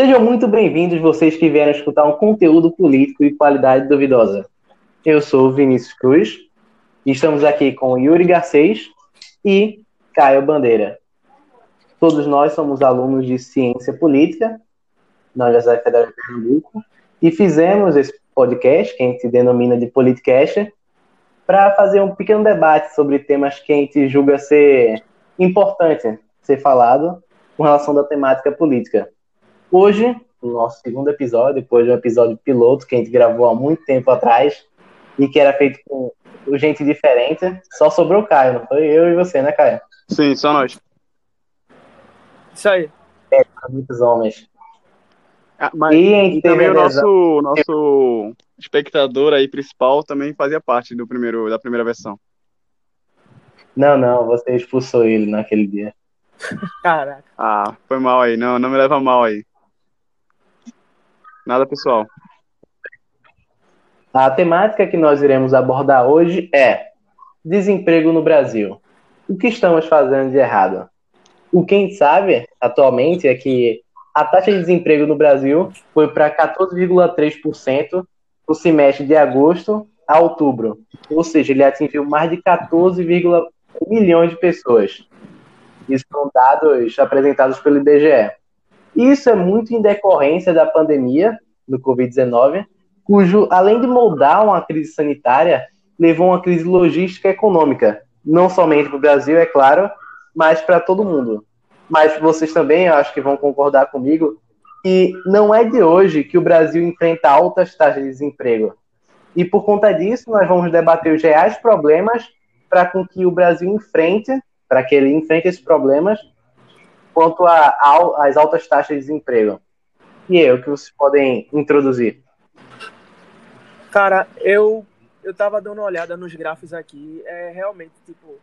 Sejam muito bem-vindos vocês que vieram escutar um conteúdo político de qualidade duvidosa. Eu sou Vinícius Cruz e estamos aqui com Yuri Garcês e Caio Bandeira. Todos nós somos alunos de Ciência Política na Universidade Federal de Pernambuco e fizemos esse podcast, que a gente denomina de Politicast, para fazer um pequeno debate sobre temas que a gente julga ser importante ser falado com relação da temática política. Hoje, no nosso segundo episódio, depois de um episódio piloto que a gente gravou há muito tempo atrás e que era feito com gente diferente, só sobrou o Caio, não foi eu e você, né, Caio? Sim, só nós. Isso aí. É, muitos homens. Ah, mas e, e também o nosso, nosso espectador aí principal também fazia parte do primeiro, da primeira versão. Não, não, você expulsou ele naquele dia. Caraca. Ah, foi mal aí, não, não me leva mal aí. Nada pessoal. A temática que nós iremos abordar hoje é desemprego no Brasil. O que estamos fazendo de errado? O que gente sabe atualmente é que a taxa de desemprego no Brasil foi para 14,3% no semestre de agosto a outubro. Ou seja, ele atingiu mais de 14, milhões de pessoas. Isso são dados apresentados pelo IBGE. Isso é muito em decorrência da pandemia do Covid-19, cujo, além de moldar uma crise sanitária, levou a uma crise logística e econômica, não somente para o Brasil, é claro, mas para todo mundo. Mas vocês também, eu acho que vão concordar comigo, que não é de hoje que o Brasil enfrenta altas taxas de desemprego. E por conta disso, nós vamos debater os reais problemas para com que o Brasil enfrente, para que ele enfrente esses problemas quanto às altas taxas de desemprego. E aí, o que vocês podem introduzir? Cara, eu eu tava dando uma olhada nos gráficos aqui, é realmente tipo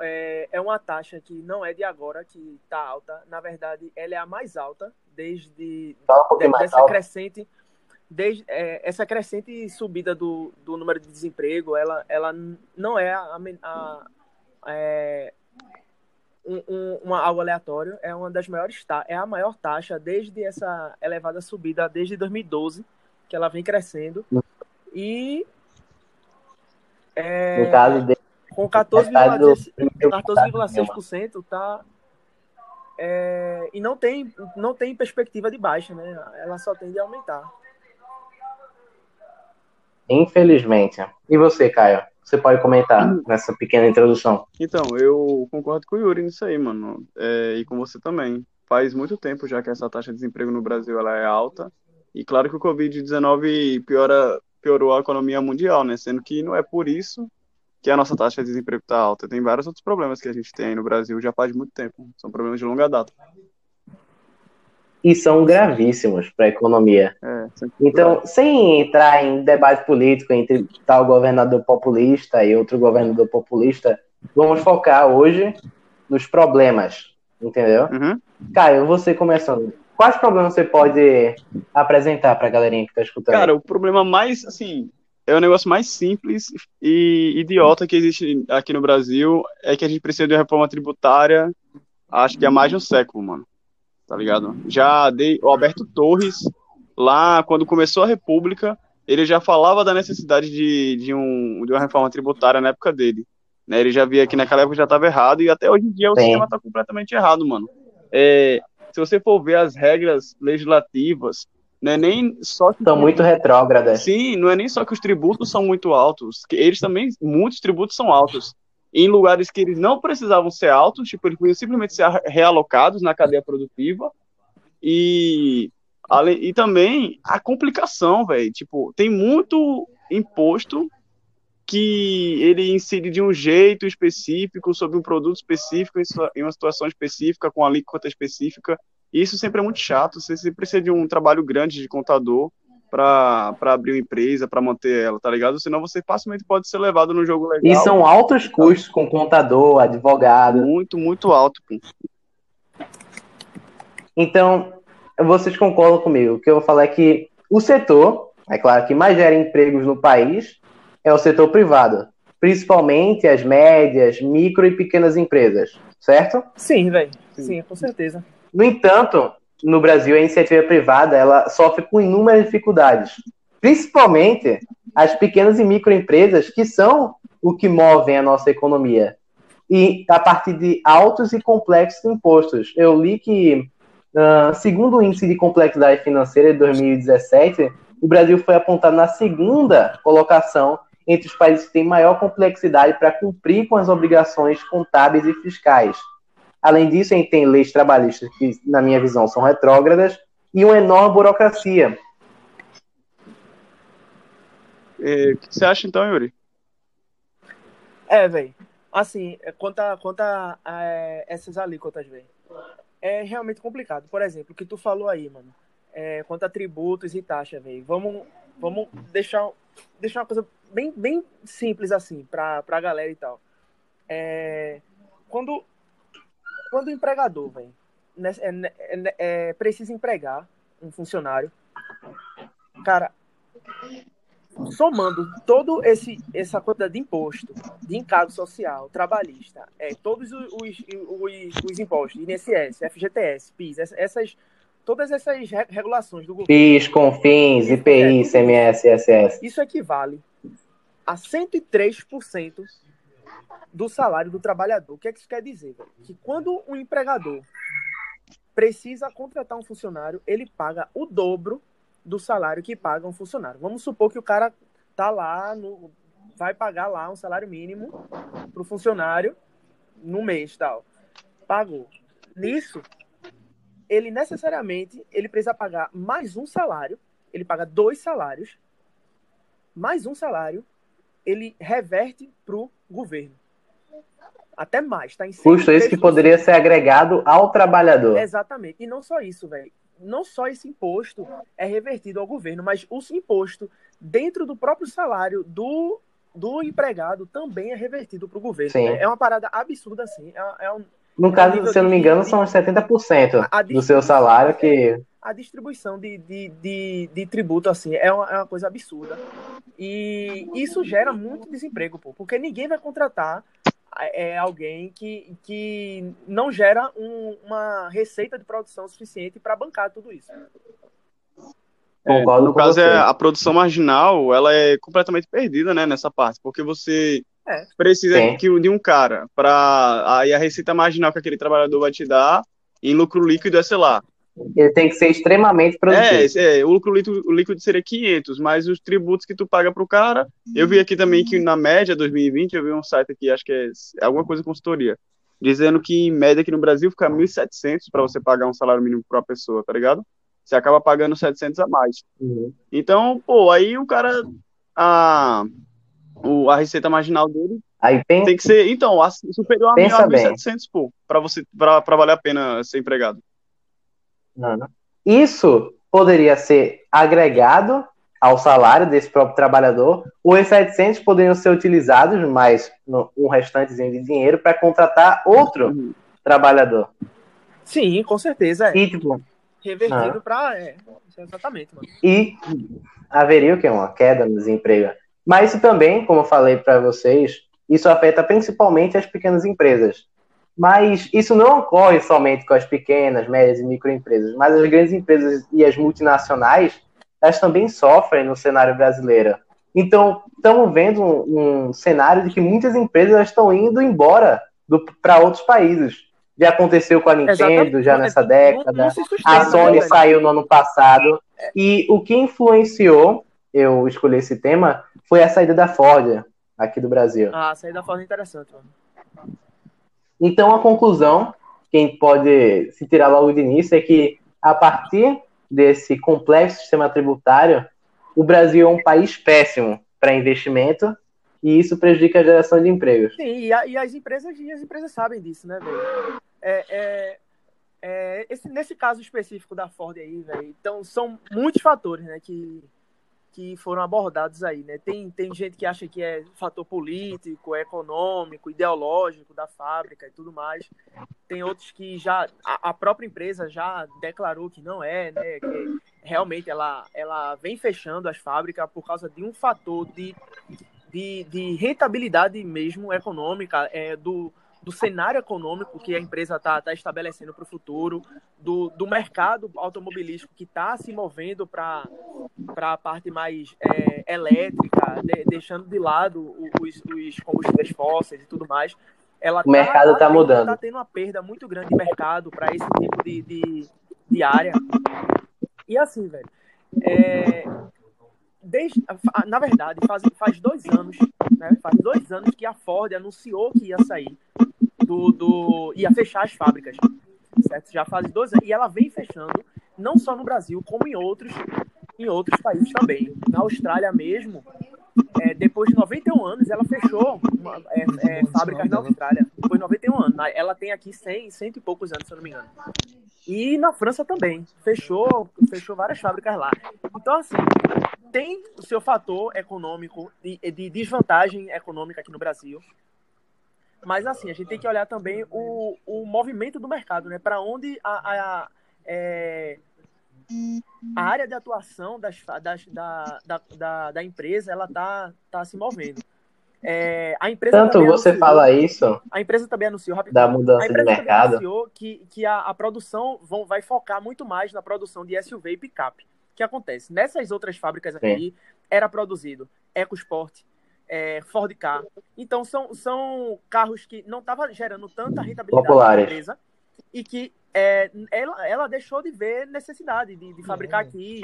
é, é uma taxa que não é de agora que tá alta, na verdade ela é a mais alta desde um de, dessa alta. crescente desde é, essa crescente subida do, do número de desemprego, ela, ela não é, a, a, é um, um, uma, algo aleatório, é uma das maiores, é a maior taxa desde essa elevada subida desde 2012, que ela vem crescendo. E é, no caso de, com 14,6% tá é, e não tem não tem perspectiva de baixa, né? Ela só tende a aumentar. Infelizmente. E você, Caio? Você pode comentar hum. nessa pequena introdução? Então, eu concordo com o Yuri nisso aí, mano. É, e com você também. Faz muito tempo já que essa taxa de desemprego no Brasil ela é alta. E claro que o Covid-19 piora, piorou a economia mundial, né? Sendo que não é por isso que a nossa taxa de desemprego está alta. Tem vários outros problemas que a gente tem no Brasil já faz muito tempo. São problemas de longa data e são gravíssimos para a economia. É, então, sem entrar em debate político entre tal governador populista e outro governador populista, vamos focar hoje nos problemas, entendeu? Uhum. Caio, você começando. Quais problemas você pode apresentar para a galerinha que está escutando? Cara, o problema mais, assim, é o negócio mais simples e idiota que existe aqui no Brasil é que a gente precisa de uma reforma tributária, acho que há mais de um século, mano tá ligado? Já dei o Alberto Torres, lá quando começou a República, ele já falava da necessidade de, de, um, de uma reforma tributária na época dele. Né? Ele já via que naquela época já estava errado e até hoje em dia o Sim. sistema está completamente errado, mano. É, se você for ver as regras legislativas, não é nem só que. São muito retrógradas. Sim, não é nem só que os tributos são muito altos, que eles também, muitos tributos são altos em lugares que eles não precisavam ser altos, tipo, eles podiam simplesmente ser realocados na cadeia produtiva. E, e também a complicação, velho. Tipo, tem muito imposto que ele incide de um jeito específico sobre um produto específico em uma situação específica com alíquota específica. E isso sempre é muito chato. Você precisa de um trabalho grande de contador para abrir uma empresa, para manter ela, tá ligado? Senão você facilmente pode ser levado no jogo legal. E são altos custos com contador, advogado. Muito, muito alto. Pô. Então, vocês concordam comigo? O que eu vou falar é que o setor, é claro, que mais gera empregos no país é o setor privado. Principalmente as médias, micro e pequenas empresas, certo? Sim, velho. Sim, com certeza. No entanto, no Brasil a iniciativa privada ela sofre com inúmeras dificuldades, principalmente as pequenas e microempresas que são o que movem a nossa economia e a partir de altos e complexos impostos. Eu li que, uh, segundo o índice de complexidade financeira de 2017, o Brasil foi apontado na segunda colocação entre os países que têm maior complexidade para cumprir com as obrigações contábeis e fiscais. Além disso, a gente tem leis trabalhistas que, na minha visão, são retrógradas e uma enorme burocracia. É, o que você acha então, Yuri? É, velho. Assim, quanto a, quanto a, a é, essas alíquotas, velho, é realmente complicado. Por exemplo, o que tu falou aí, mano, é, quanto a tributos e taxas, velho, vamos, vamos deixar, deixar uma coisa bem, bem simples assim para a galera e tal. É, quando, quando o empregador, velho, é, é, é, precisa empregar um funcionário, cara, somando todo esse essa quantidade de imposto, de encargo social, trabalhista, é, todos os, os, os, os impostos, INSS, FGTS, PIS, essas todas essas regulações do governo. PIS, CONFINS, IPI, ICMS, ISS. Isso equivale a 103% do salário do trabalhador. O que, é que isso quer dizer? Que quando um empregador precisa contratar um funcionário, ele paga o dobro do salário que paga um funcionário. Vamos supor que o cara tá lá no vai pagar lá um salário mínimo para o funcionário no mês tal. Pagou. Nisso, ele necessariamente ele precisa pagar mais um salário, ele paga dois salários, mais um salário, ele reverte para o governo. Até mais, tá em Custo esse que poderia ser agregado ao trabalhador. Exatamente. E não só isso, velho. Não só esse imposto é revertido ao governo, mas o imposto dentro do próprio salário do, do empregado também é revertido para o governo. Sim. É uma parada absurda, assim. É, é um, no caso, se eu não me engano, são 70% do seu salário que. A distribuição de, de, de, de tributo, assim, é uma, é uma, coisa absurda. E isso gera muito desemprego, pô, porque ninguém vai contratar é, alguém que, que não gera um, uma receita de produção suficiente para bancar tudo isso. É, no caso, é, a produção marginal, ela é completamente perdida, né, nessa parte, porque você é. Precisa que, de um cara para aí a receita marginal que aquele trabalhador vai te dar em lucro líquido é, sei lá. Ele tem que ser extremamente produtivo. É, é o lucro líquido, o líquido seria 500, mas os tributos que tu paga pro cara, eu vi aqui também que na média 2020, eu vi um site aqui, acho que é, é alguma coisa consultoria, dizendo que em média aqui no Brasil fica 1.700 para você pagar um salário mínimo para uma pessoa, tá ligado? Você acaba pagando 700 a mais. Uhum. Então, pô, aí o cara a o, a receita marginal dele Aí pensa, tem que ser, então, superior a 1.700, pô, para você para valer a pena ser empregado. Não. Isso poderia ser agregado ao salário desse próprio trabalhador, ou esses 700 poderiam ser utilizados, mais um restantezinho de dinheiro, para contratar outro uhum. trabalhador. Sim, com certeza. É. E, tipo, Revertido para. É, exatamente, mano. E haveria o quê? Uma queda no desemprego. Mas isso também, como eu falei para vocês, isso afeta principalmente as pequenas empresas. Mas isso não ocorre somente com as pequenas, médias e microempresas, mas as grandes empresas e as multinacionais, elas também sofrem no cenário brasileiro. Então, estamos vendo um, um cenário de que muitas empresas estão indo embora para outros países. Já aconteceu com a Nintendo Exatamente. já nessa década. a Sony né, saiu no ano passado. E o que influenciou eu escolhi esse tema foi a saída da Ford aqui do Brasil. Ah, a saída da Ford é interessante. Mano. Então, a conclusão, quem pode se tirar logo de início, é que a partir desse complexo sistema tributário, o Brasil é um país péssimo para investimento e isso prejudica a geração de empregos. Sim, e, a, e as empresas e as empresas sabem disso, né, velho? É, é, é, esse, nesse caso específico da Ford aí, velho, então são muitos fatores, né, que que foram abordados aí, né? Tem, tem gente que acha que é fator político, econômico, ideológico da fábrica e tudo mais. Tem outros que já a, a própria empresa já declarou que não é, né? Que realmente ela, ela vem fechando as fábricas por causa de um fator de, de, de rentabilidade mesmo econômica é, do, do cenário econômico que a empresa está tá estabelecendo para o futuro, do, do mercado automobilístico que está se movendo para a parte mais é, elétrica, de, deixando de lado os, os combustíveis fósseis e tudo mais. Ela o mercado está tá mudando. Está tendo uma perda muito grande de mercado para esse tipo de, de, de, área. E assim, velho, é, desde, na verdade, faz, faz dois anos, né, faz dois anos que a Ford anunciou que ia sair do, do ia fechar as fábricas, certo? Já faz dois anos e ela vem fechando, não só no Brasil como em outros, em outros países também. Na Austrália mesmo, é, depois de 91 anos, ela fechou uma, é, é, fábricas na Austrália. De 91 anos. Ela tem aqui 100, cento e poucos anos, se eu não me engano. E na França também. Fechou, fechou várias fábricas lá. Então, assim, tem o seu fator econômico, de, de desvantagem econômica aqui no Brasil. Mas, assim, a gente tem que olhar também o, o movimento do mercado, né? Para onde a, a, é, a área de atuação das, das, da, da, da, da empresa ela tá, tá se movendo. É, a empresa Tanto você anunciou, fala isso. A empresa também anunciou rapidinho. Da mudança de mercado. anunciou que, que a, a produção vão, vai focar muito mais na produção de SUV e picape. O que acontece? Nessas outras fábricas aqui, Sim. era produzido EcoSport, é, Ford Car. Então, são, são carros que não estavam gerando tanta rentabilidade para a empresa e que é, ela, ela deixou de ver necessidade de, de fabricar aqui.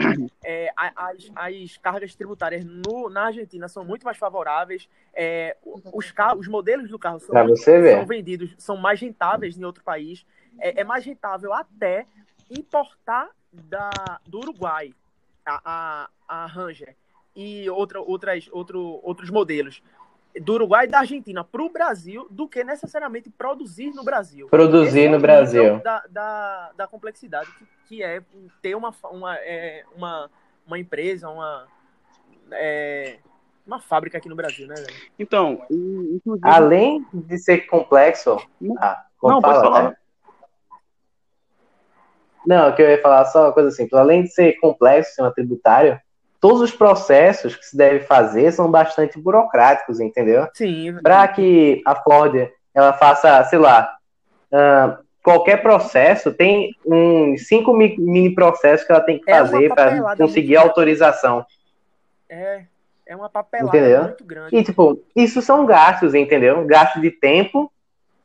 É, as, as cargas tributárias no, na Argentina são muito mais favoráveis. É, os, carros, os modelos do carro são, são, vendidos, são mais rentáveis em outro país. É, é mais rentável até importar da, do Uruguai a, a, a Ranger e outra, outras, outro, outros modelos do Uruguai e da Argentina para o Brasil do que necessariamente produzir no Brasil. Produzir no é Brasil. Da, da, da complexidade que, que, é ter uma, uma, é, uma, uma empresa, uma, é, uma fábrica aqui no Brasil, né? Velho? Então, inclusive... além de ser complexo. Ah, não, fala, pode falar. Né? Não, que eu ia falar só uma coisa simples. Além de ser complexo, sistema tributário, todos os processos que se deve fazer são bastante burocráticos, entendeu? Sim. Para que a Ford ela faça, sei lá, uh, qualquer processo tem uns cinco mini processos que ela tem que é fazer para conseguir autorização. É, é uma papelada entendeu? muito grande. E tipo, isso são gastos, entendeu? Gasto de tempo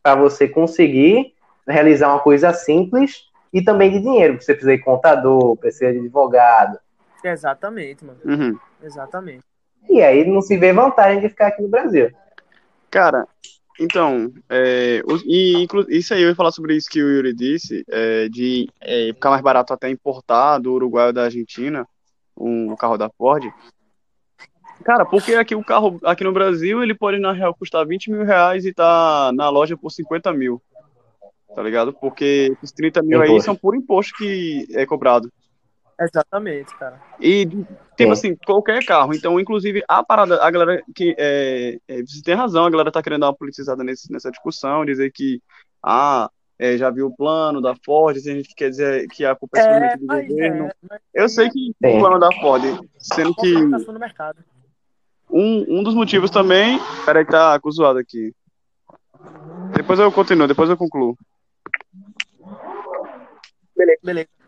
para você conseguir realizar uma coisa simples e também de dinheiro. Você precisa de contador, precisa de advogado, Exatamente, mano. Uhum. Exatamente. E aí não se vê vantagem de ficar aqui no Brasil. Cara, então, é, e isso aí eu ia falar sobre isso que o Yuri disse, é, de é, ficar mais barato até importar do Uruguai ou da Argentina um carro da Ford. Cara, porque aqui o carro aqui no Brasil ele pode na real custar 20 mil reais e tá na loja por 50 mil. Tá ligado? Porque esses 30 mil imposto. aí são por imposto que é cobrado. Exatamente, cara. E, tipo assim, qualquer carro. Então, inclusive, a parada, a galera que. É, é, você tem razão, a galera tá querendo dar uma politizada nesse, nessa discussão, dizer que. Ah, é, já viu o plano da Ford, tem gente que quer dizer que a culpa é, é do governo. É, Eu sei que o plano da Ford, sendo que. Um, um dos motivos também. Peraí, que tá zoado aqui. Depois eu continuo, depois eu concluo. Beleza, beleza.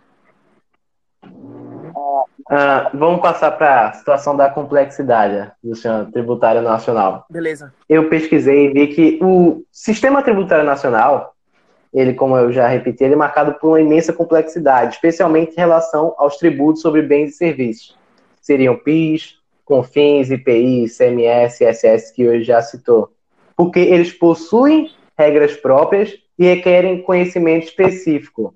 Uh, vamos passar para a situação da complexidade do sistema tributário nacional. Beleza. Eu pesquisei e vi que o sistema tributário nacional, ele, como eu já repeti, ele é marcado por uma imensa complexidade, especialmente em relação aos tributos sobre bens e serviços. Seriam PIS, CONFINS, IPI, CMS, ISS, que hoje já citou. Porque eles possuem regras próprias e requerem conhecimento específico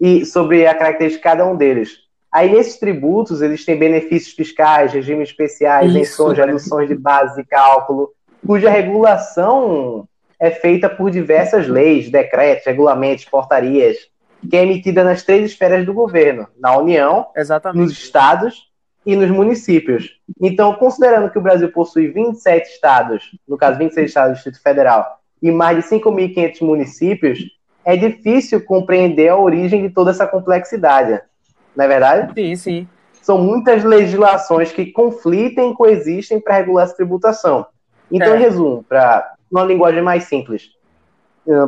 e sobre a característica de cada um deles Aí, nesses tributos, eles têm benefícios fiscais, regimes especiais, isenções, reduções de base de cálculo, cuja regulação é feita por diversas leis, decretos, regulamentos, portarias, que é emitida nas três esferas do governo, na União, Exatamente. nos estados e nos municípios. Então, considerando que o Brasil possui 27 estados, no caso 26 estados do Distrito Federal, e mais de 5.500 municípios, é difícil compreender a origem de toda essa complexidade não é verdade? Sim, sim. São muitas legislações que conflitem e coexistem para regular essa tributação. Então, é. em resumo, para uma linguagem mais simples,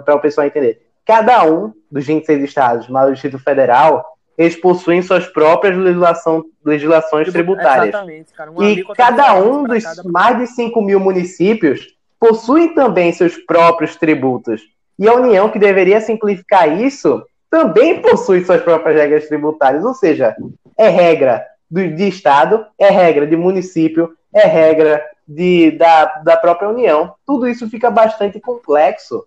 para o pessoal entender. Cada um dos 26 estados, mais o Distrito Federal, eles possuem suas próprias legislação, legislações tributárias. Exatamente, cara. E cada um dos cada- mais de 5 mil municípios possui também seus próprios tributos. E a União, que deveria simplificar isso, também possui suas próprias regras tributárias. Ou seja, é regra do, de Estado, é regra de município, é regra de, da, da própria União. Tudo isso fica bastante complexo.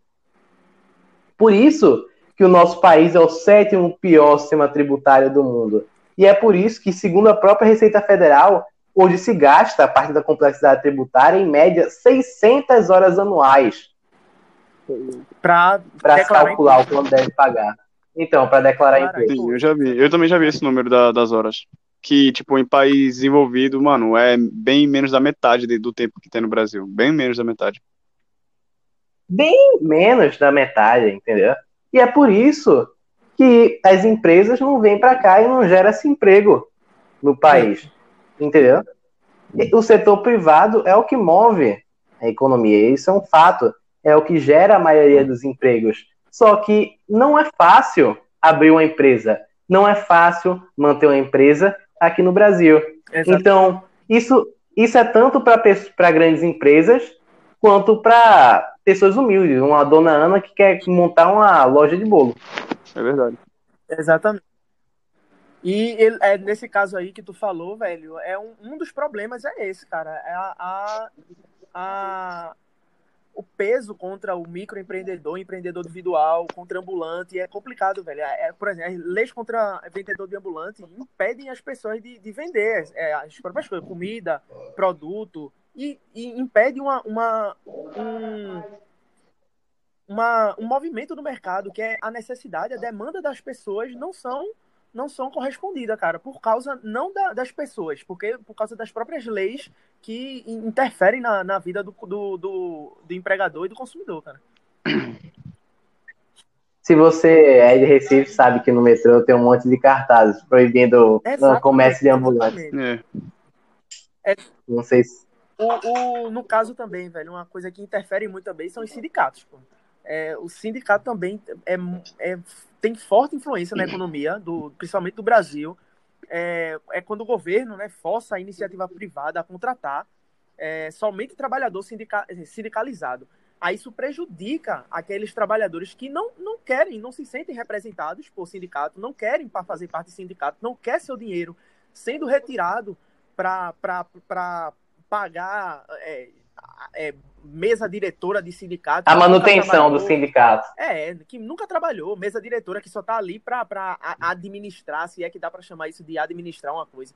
Por isso que o nosso país é o sétimo pior sistema tributário do mundo. E é por isso que, segundo a própria Receita Federal, hoje se gasta, a parte da complexidade tributária, em média 600 horas anuais para calcular o quanto deve pagar. Então, para declarar Declarar imposto. Sim, eu já vi. Eu também já vi esse número da- das horas. Que, tipo, em país desenvolvido, mano, é bem menos da metade de- do tempo que tem no Brasil. Bem menos da metade. Bem menos da metade, entendeu? E é por isso que as empresas não vêm para cá e não geram esse emprego no país, entendeu? E O setor privado é o que move a economia, isso é um fato, é o que gera a maioria dos empregos. Só que não é fácil abrir uma empresa, não é fácil manter uma empresa aqui no Brasil. Exato. Então, isso, isso é tanto para grandes empresas quanto para pessoas humildes. Uma dona Ana que quer montar uma loja de bolo. É verdade. Exatamente. E ele- é, nesse caso aí que tu falou, velho, é um, um dos problemas é esse, cara. É a, a, a- o peso contra o microempreendedor, empreendedor individual, contra ambulante, é complicado, velho. É, é, por exemplo, as leis contra vendedor de ambulante impedem as pessoas de, de vender é, as próprias coisas, comida, produto, e, e impede uma, uma, um, uma, um movimento do mercado, que é a necessidade, a demanda das pessoas não são não são correspondidas, cara, por causa não da- das pessoas, porque por causa das próprias leis que in- interferem na, na vida do, do, do, do empregador e do consumidor, cara. Se você é de Recife, sabe que no metrô tem um monte de cartazes proibindo o comércio de ambulantes. exatamente. É. Não sei se. O, o- no caso também, velho, uma coisa que interfere muito também são os sindicatos. É, o sindicato também é, é- tem forte influência na economia, do, principalmente do Brasil. É, é quando o governo né, força a iniciativa privada a contratar é, somente trabalhador sindica- sindicalizado. Aí isso prejudica aqueles trabalhadores que não, não querem, não se sentem representados por sindicato, não querem para fazer parte do sindicato, não quer seu dinheiro sendo retirado para pagar é, é, mesa diretora de sindicato. A manutenção do sindicato. É, que nunca trabalhou, mesa diretora que só tá ali para administrar, se é que dá para chamar isso de administrar uma coisa.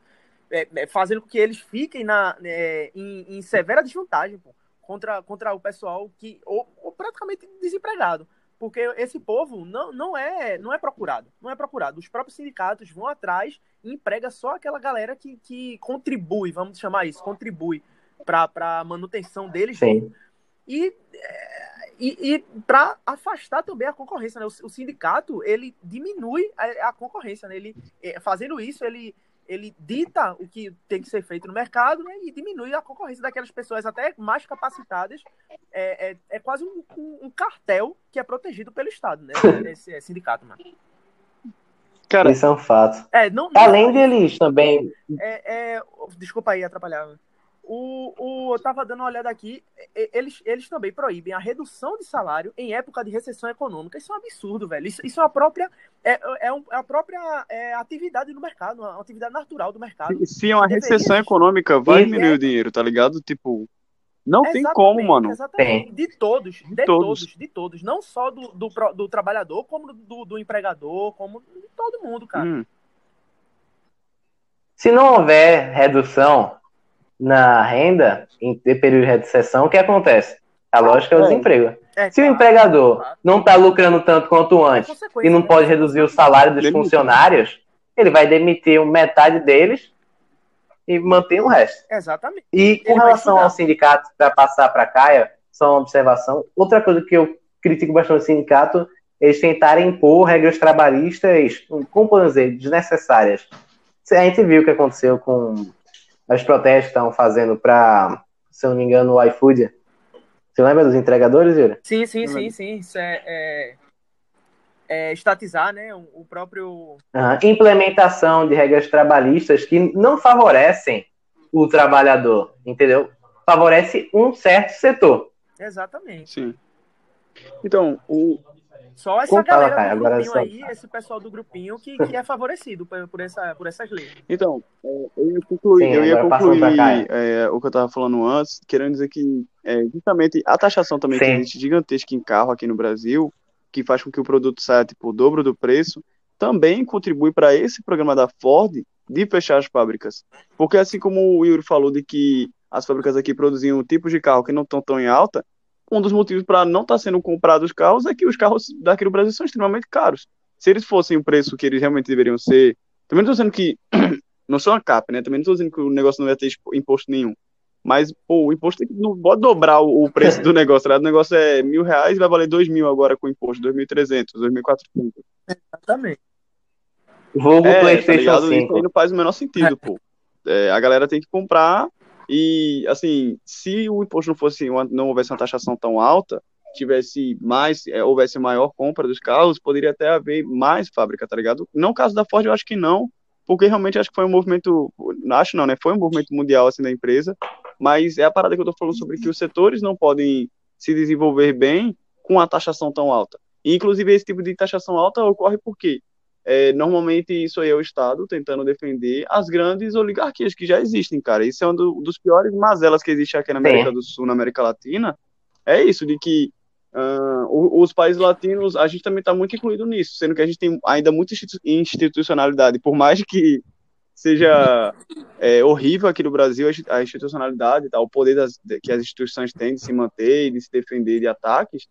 É, é, fazendo com que eles fiquem na, é, em, em severa desvantagem pô, contra, contra o pessoal que ou, ou praticamente desempregado. Porque esse povo não, não, é, não é procurado. Não é procurado. Os próprios sindicatos vão atrás e emprega só aquela galera que, que contribui, vamos chamar isso, contribui para a manutenção deles Sim. e, é, e, e para afastar também a concorrência, né? O, o sindicato ele diminui a, a concorrência, né? Ele é, fazendo isso ele ele dita o que tem que ser feito no mercado, né? E diminui a concorrência daquelas pessoas até mais capacitadas. É, é, é quase um, um- um cartel que é protegido pelo Estado, né? Esse é, sindicato, mano. Cara, Isso é um fato. É, não, não- Além deles também. é, é, desculpa aí atrapalhar. O, o, eu tava dando uma olhada aqui, eles, eles também proíbem a redução de salário em época de recessão econômica. Isso é um absurdo, velho. Isso, isso é a própria, é, é, um- é a própria é, atividade do mercado, uma atividade natural do mercado. se é uma Deveria recessão existir. econômica, vai diminuir o dinheiro, tá ligado? Tipo, não tem Exatamente, como, mano. Exatamente. De todos, de todos. todos. de todos. Não só do, do, do trabalhador, como do, do empregador, como de todo mundo, cara. Hum, Se não houver redução na renda em período de recessão, o que acontece? A lógica é o É. desemprego. É, Se o empregador não está lucrando tanto quanto antes e não né? pode reduzir o salário dos funcionários, ele vai demitir metade deles e manter o resto. Exatamente. E com relação ao sindicato, para passar para a Caia, só uma observação. Outra coisa que eu critico bastante o sindicato, eles tentarem impor regras trabalhistas, como podemos dizer, desnecessárias. A gente viu o que aconteceu com os protestos que estavam fazendo para, se eu não me engano, o iFood. Você lembra dos entregadores, Yuri? Sim, sim, sim, sim. Isso é, é, é estatizar, né? O próprio. Uhum. Implementação de regras trabalhistas que não favorecem o trabalhador, entendeu? Favorece um certo setor. Exatamente. Sim. Então, o, só essa Como galera fala, do grupinho só... aí, esse pessoal do grupinho que, que é favorecido por, por, essa, por essas leis. Então, é, eu ia concluir, Sim, eu ia concluir é, o que eu estava falando antes, querendo dizer que é, justamente a taxação também Sim. que existe gigantesca em carro aqui no Brasil, que faz com que o produto saia tipo o dobro do preço, também contribui para esse programa da Ford de fechar as fábricas. Porque assim como o Yuri falou de que as fábricas aqui produziam tipos de carro que não estão tão em alta, um dos motivos para não estar tá sendo comprados os carros é que os carros daqui do Brasil são extremamente caros. Se eles fossem o preço que eles realmente deveriam ser, também não estou dizendo que não sou uma cap, né? Também não estou dizendo que o negócio não ia ter imposto nenhum. Mas, pô, o imposto não pode dobrar o preço do negócio, tá? O negócio é mil reais e vai valer dois mil agora com imposto, dois mil trezentos, dois mil quatrocentos. Exatamente. Vulgo é, PlayStation tá 5. Isso aí não faz o menor sentido, pô. É, a galera tem que comprar e, assim, se o imposto não fosse, não houvesse uma taxação tão alta, tivesse mais, é, houvesse maior compra dos carros, poderia até haver mais fábrica, tá ligado? Não o caso da Ford, eu acho que não, porque realmente acho que foi um movimento, acho não, né? Foi um movimento mundial, assim, da empresa, mas é a parada que eu tô falando sobre que os setores não podem se desenvolver bem com a taxação tão alta. E, inclusive, esse tipo de taxação alta ocorre por quê? É, normalmente isso aí é o Estado tentando defender as grandes oligarquias que já existem, cara. Isso é um do, dos piores mazelas que existe aqui na América do Sul, na América Latina. É isso, de que uh, os países latinos, a gente também está muito incluído nisso, sendo que a gente tem ainda muita institucionalidade, por mais que seja é, horrível aqui no Brasil a institucionalidade, tá, o poder das, que as instituições têm de se manter e de se defender de ataques,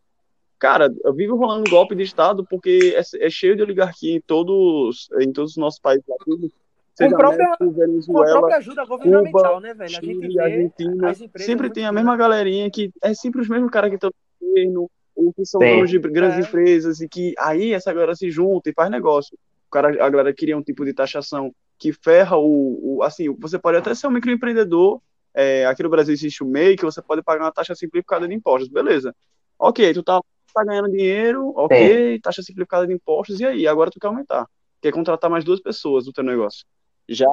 cara, vive rolando golpe de Estado porque é, é, cheio de oligarquia em todos, em todos os nossos países latinos. Com, própria, México, Venezuela, com própria ajuda governamental, Cuba, né, velho? Chile, a gente vê Argentina, sempre tem a mesma galerinha que é sempre os mesmos caras que estão no governo, ou que são donos de grandes é. empresas, e que aí essa galera se junta e faz negócio. O cara, a galera queria um tipo de taxação que ferra o, o assim, você pode até ser um microempreendedor, é, aqui no Brasil existe o MEI, que você pode pagar uma taxa simplificada de impostos, beleza. Ok, tu tá tá ganhando dinheiro, ok, taxa simplificada de impostos, e aí? Agora tu quer aumentar. Quer contratar mais duas pessoas no teu negócio. Já.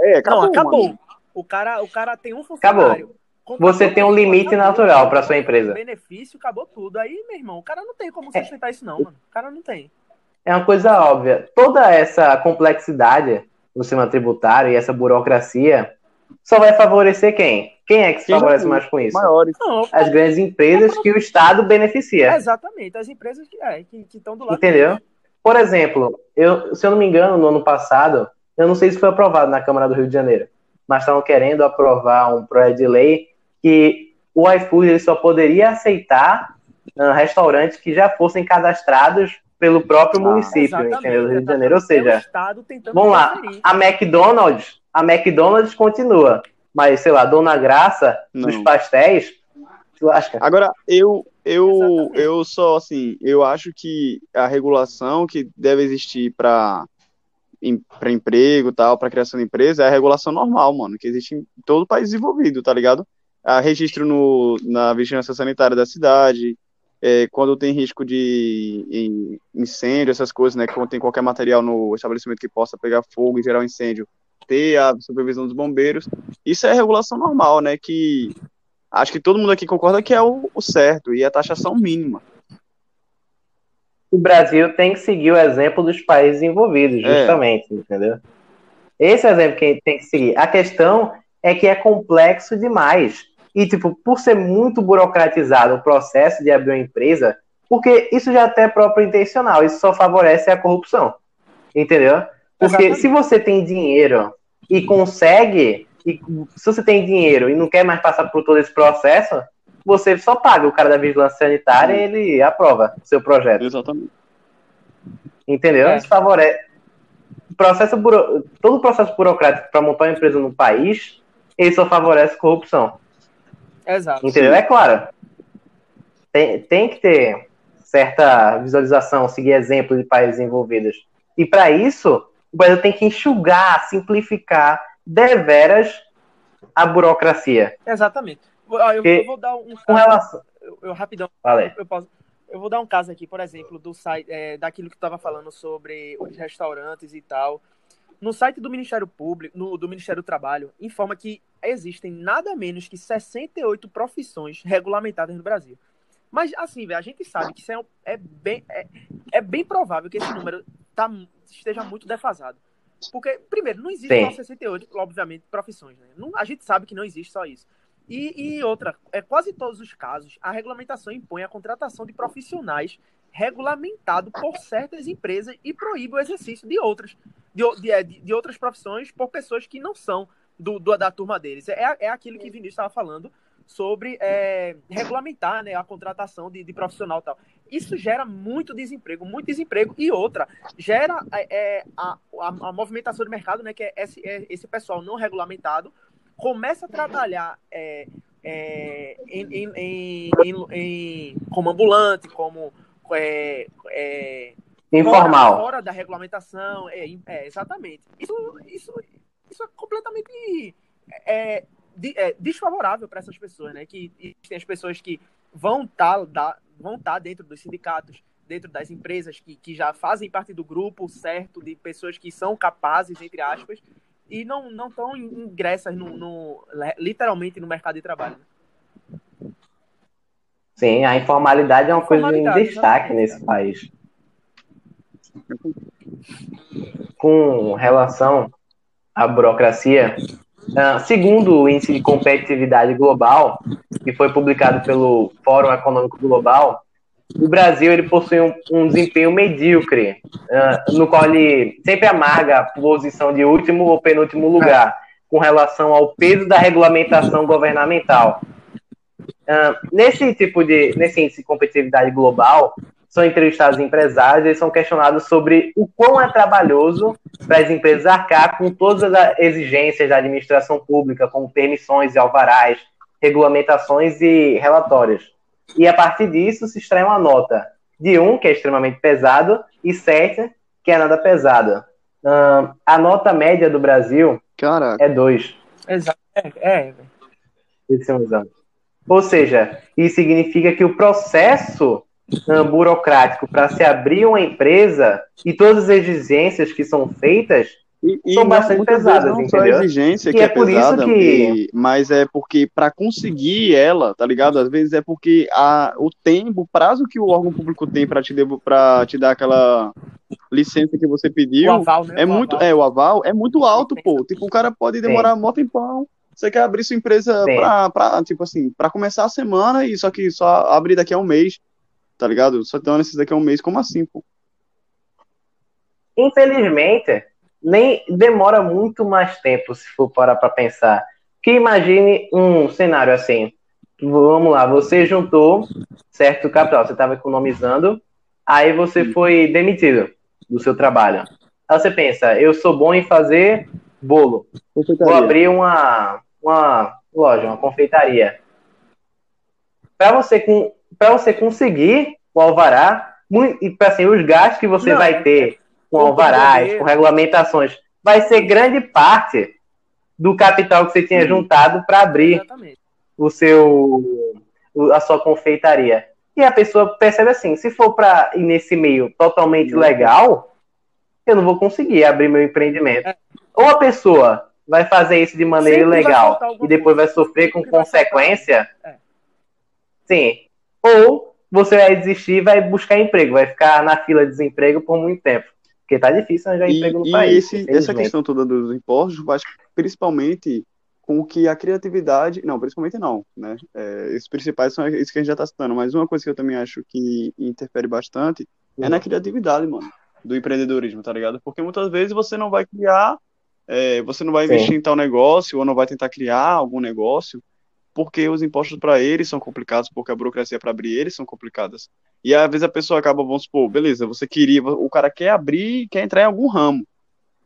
É, acabou. Não, acabou. O cara, o cara tem um funcionário. Acabou. Você tem um limite acabou, natural para sua empresa. Benefício, acabou tudo. Aí, meu irmão, o cara não tem como é. sustentar é. isso, não, mano. O cara não tem. É uma coisa óbvia. Toda essa complexidade no sistema tributário e essa burocracia só vai favorecer quem? Quem é que se quem favorece mais com isso? Maiores. Não, as grandes empresas que o Estado beneficia. É exatamente, as empresas que é, estão do lado. Entendeu? Por exemplo, eu, se eu não me engano, no ano passado, eu não sei se foi aprovado na Câmara do Rio de Janeiro, mas estavam querendo aprovar um projeto de lei que o iFood ele só poderia aceitar uh, restaurantes que já fossem cadastrados pelo próprio ah, município, entendeu? Do Rio de Janeiro. Ou seja, vamos lá, a McDonald's, a McDonald's continua, mas sei lá, Dona Graça Não. dos pastéis, lasca. Agora, eu eu eu só assim, eu acho que a regulação que deve existir para para emprego tal, para criação de empresa, é a regulação normal, mano, que existe em todo o país desenvolvido, tá ligado? A registro no, na vigilância sanitária da cidade, é, quando tem risco de incêndio, essas coisas, né? Quando tem qualquer material no estabelecimento que possa pegar fogo e gerar um incêndio, ter a supervisão dos bombeiros. Isso é regulação normal, né? Que acho que todo mundo aqui concorda que é o, o certo e a taxação mínima. O Brasil tem que seguir o exemplo dos países envolvidos, é. justamente, é. entendeu? Esse é o exemplo que tem que seguir. A questão é que é complexo demais. E, tipo, por ser muito burocratizado o processo de abrir uma empresa, porque isso já até é próprio intencional, isso só favorece a corrupção. Entendeu? Porque Exatamente. se você tem dinheiro e consegue, e se você tem dinheiro e não quer mais passar por todo esse processo, você só paga o cara da vigilância sanitária e ele aprova o seu projeto. Exatamente. Entendeu? É. Isso favorece. Processo buro... Todo o processo burocrático para montar uma empresa no país, ele só favorece corrupção. Exato. Entendeu? Sim. É claro. Tem, tem que ter certa visualização, seguir exemplos de países envolvidos. E para isso, o Brasil tem que enxugar, simplificar deveras a burocracia. Exatamente. Eu, eu vou dar um Com relação. eu, eu- rapidão. Falei. Eu, posso, eu vou dar um caso aqui, por exemplo, do site, é, daquilo que tu estava falando sobre os restaurantes e tal. No site do Ministério Público, no, do Ministério do Trabalho, informa que existem nada menos que 68 profissões regulamentadas no Brasil. Mas, assim, a gente sabe que isso é, é bem, é, é bem provável que esse número tá, esteja muito defasado. Porque, primeiro, não existe Sim. só 68, obviamente, profissões. Né? Não- a gente sabe que não existe só isso. E, e outra, é quase todos os casos, a regulamentação impõe a contratação de profissionais regulamentado por certas empresas e proíbe o exercício de outras, de, é, de- de outras profissões por pessoas que não são do, do- da turma deles. É, é aquilo que Vinícius estava falando sobre é, regulamentar né, a contratação de, de profissional e tal. Isso gera muito desemprego, muito desemprego. E outra, gera é, é, a, a, a movimentação de mercado, né, que é esse, é esse pessoal não regulamentado, começa a trabalhar é, é, em, em, em, como ambulante, como é, é, Informal. Fora, fora da regulamentação, é, é, exatamente. Isso, isso, isso é completamente é, de- é, desfavorável para essas pessoas, né? Que tem as pessoas que vão estar vão tá dentro dos sindicatos, dentro das empresas que, que já fazem parte do grupo certo de pessoas que são capazes, entre aspas, e não não estão ingressas no, no- literalmente no mercado de trabalho. né? Sim, a informalidade é uma coisa em destaque exatamente. nesse país. Com relação à burocracia, ah, segundo o Índice de Competitividade Global, que foi publicado pelo Fórum Econômico Global, o Brasil ele possui um, um desempenho medíocre, ah, no qual ele sempre amarga a posição de último ou penúltimo lugar, com relação ao peso da regulamentação governamental. Ah, nesse tipo de, nesse índice de competitividade global, são entrevistados empresários e eles são questionados sobre o quão é trabalhoso para as empresas arcar com todas as exigências da administração pública, como permissões e alvarás, regulamentações e relatórios. E a partir disso se extrai uma nota de 1, que é extremamente pesado, e 7, que é nada pesado. A nota média do Brasil Cara, é 2. Exato. É, é, Esse é um. Ou seja, isso significa que o processo burocrático para se abrir uma empresa e todas as exigências que são feitas E, e São bastante pesadas, não só a entendeu? exigência E que é é, por isso pesada, que- e- mas é porque para conseguir ela, tá ligado? Às vezes é porque a, o tempo, o prazo que o órgão público tem para te, devo- pra te dar aquela licença que você pediu o aval, né? é O muito, aval. é o aval é muito alto, pô. Tipo, o cara pode demorar um tempão. Você quer abrir sua empresa pra, tipo assim, pra começar a semana e só que só abrir daqui a um mês, tá ligado? Só tem necessidade daqui a um mês, como assim, pô? Infelizmente, nem demora muito mais tempo se for parar para pensar. Que imagine um cenário assim. Vamos lá, você juntou certo capital, você estava economizando, aí você foi demitido do seu trabalho. Aí você pensa, eu sou bom em fazer bolo, vou abrir uma, uma loja, uma confeitaria. Para você, com- pra você conseguir o alvará, e assim, os gastos que você Não, vai ter com com alvarás, com regulamentações, vai ser grande parte do capital que você tinha Sim. juntado para abrir Exatamente. o seu a sua confeitaria. E a pessoa percebe assim, se for para ir nesse meio totalmente Uhum. legal, eu não vou conseguir abrir meu empreendimento. É. Ou a pessoa vai fazer isso de maneira Sempre ilegal e depois vai sofrer com Sempre consequência. É. Sim. Ou você vai desistir e vai buscar emprego, vai ficar na fila de desemprego por muito tempo. Porque tá difícil arranjar E, emprego no e país. esse- essa questão toda dos impostos vai principalmente com que a criatividade. Não, principalmente não, né? É, esses principais são isso que a gente já tá citando, mas uma coisa que eu também acho que interfere bastante é na criatividade, mano, do empreendedorismo, tá ligado? Porque muitas vezes você não vai criar, é, você não vai Sim. investir em tal negócio, ou não vai tentar criar algum negócio, porque os impostos para eles são complicados, porque a burocracia para abrir eles são complicadas. E às vezes a pessoa acaba, vamos supor, beleza, você queria, o cara quer abrir, quer entrar em algum ramo.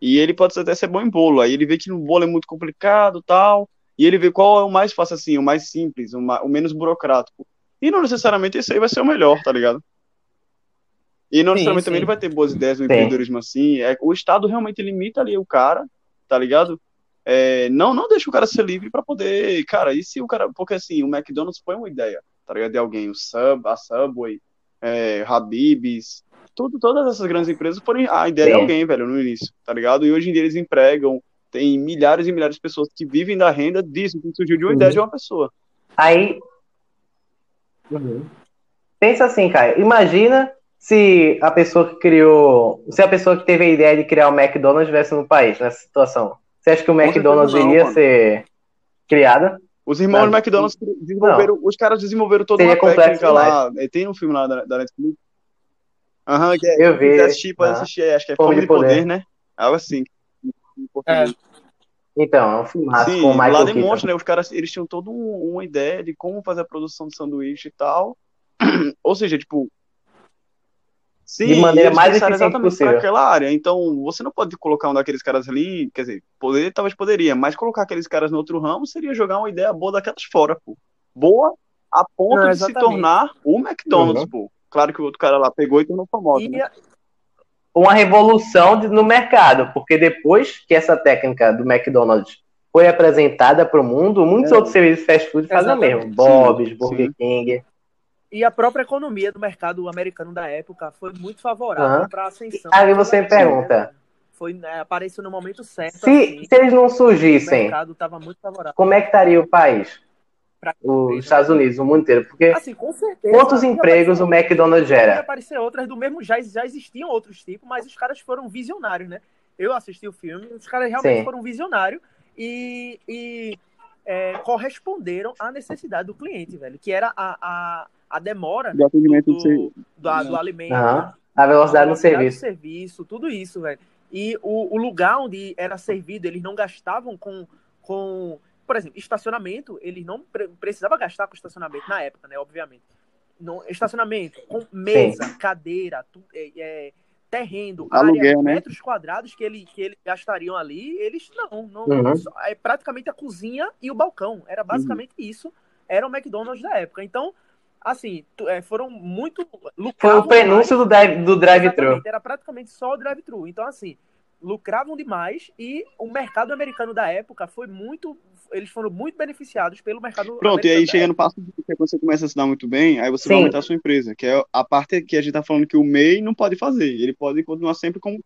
E ele pode até ser bom em bolo. Aí ele vê que no bolo é muito complicado tal. E ele vê qual é o mais fácil assim, o mais simples, o, ma- o menos burocrático. E não necessariamente esse aí vai ser o melhor, tá ligado? E não Sim, necessariamente também sim. ele vai ter boas ideias no empreendedorismo assim. É, o Estado realmente limita ali o cara, tá ligado? É, não, não deixa o cara ser livre para poder, cara, e se o cara, porque assim, o McDonald's põe uma ideia, tá ligado, de alguém, o Sub, a Subway, é, Habib's, tudo, todas essas grandes empresas foram a ideia Sim. de alguém, velho, no início, tá ligado? E hoje em dia eles empregam, tem milhares e milhares de pessoas que vivem da renda disso, que surgiu de uma uhum. ideia de uma pessoa. Aí, uhum. pensa assim, cara, imagina se a pessoa que criou, se a pessoa que teve a ideia de criar o McDonald's estivesse no país, nessa situação. Você acha que o McDonald's não, iria mano. ser criada? Os irmãos não. McDonald's desenvolveram, não. os caras desenvolveram toda Seria uma técnica lá. Tem um filme lá da, da Netflix. Aham, que é, eu vi. Assistir, pode assistir, acho que é Fome, de poder. poder, né? Algo assim. É. Então, é um filme Sim, com o Michael lá demonstra, né? Os caras, eles tinham toda uma ideia de como fazer a produção de sanduíche e tal. Ou seja, tipo, Sim, de maneira mais eficiente possível. aquela área. Então, você não pode colocar um daqueles caras ali, quer dizer, poder talvez poderia, mas colocar aqueles caras no outro ramo seria jogar uma ideia boa daquelas fora, pô. Boa a ponto não, de se tornar o McDonald's, uhum. pô. Claro que o outro cara lá pegou e tornou famoso. Né? Uma revolução de, no mercado, porque depois que essa técnica do McDonald's foi apresentada para o mundo, muitos é. outros serviços de fast food fazem o mesmo. Bob's, Burger sim. King. E a própria economia do mercado americano da época foi muito favorável uhum. para a ascensão. Aí você me pergunta. Foi, né, apareceu no momento certo. Se, assim, se eles não surgissem, o mercado estava muito favorável. como é que estaria o país? Os Estados Unidos, o mundo inteiro. Porque assim, com certeza, quantos empregos o McDonald's gera? aparecer outras do mesmo, já, já existiam outros tipos, mas os caras foram visionários, né? Eu assisti o filme, os caras realmente Sim. foram visionários e, e é, corresponderam à necessidade do cliente, velho, que era a, a a demora do atendimento do, do, do, do alimento, uhum. a velocidade no serviço. serviço, tudo isso, velho. E o, o, lugar onde era servido, eles não gastavam com, com, por exemplo, estacionamento, eles não pre precisava gastar com estacionamento na época, né? Obviamente. No, estacionamento com mesa, Sim. cadeira, tu, é, é, terreno, Aluguel, área, né? metros quadrados que, ele, que eles gastariam ali, eles não. não uhum. é praticamente a cozinha e o balcão. Era basicamente uhum. isso. Era o McDonald's da época. Então, assim, é, foram muito. Foi o prenúncio do drive-thru. Do drive era praticamente só o drive-thru. Então, assim, lucravam demais e o mercado americano da época foi muito. Eles foram muito beneficiados pelo mercado Pronto, e aí chega no passo que quando você começa a se dar muito bem, aí você Sim. vai aumentar a sua empresa, que é a parte que a gente tá falando que o MEI não pode fazer. Ele pode continuar sempre como.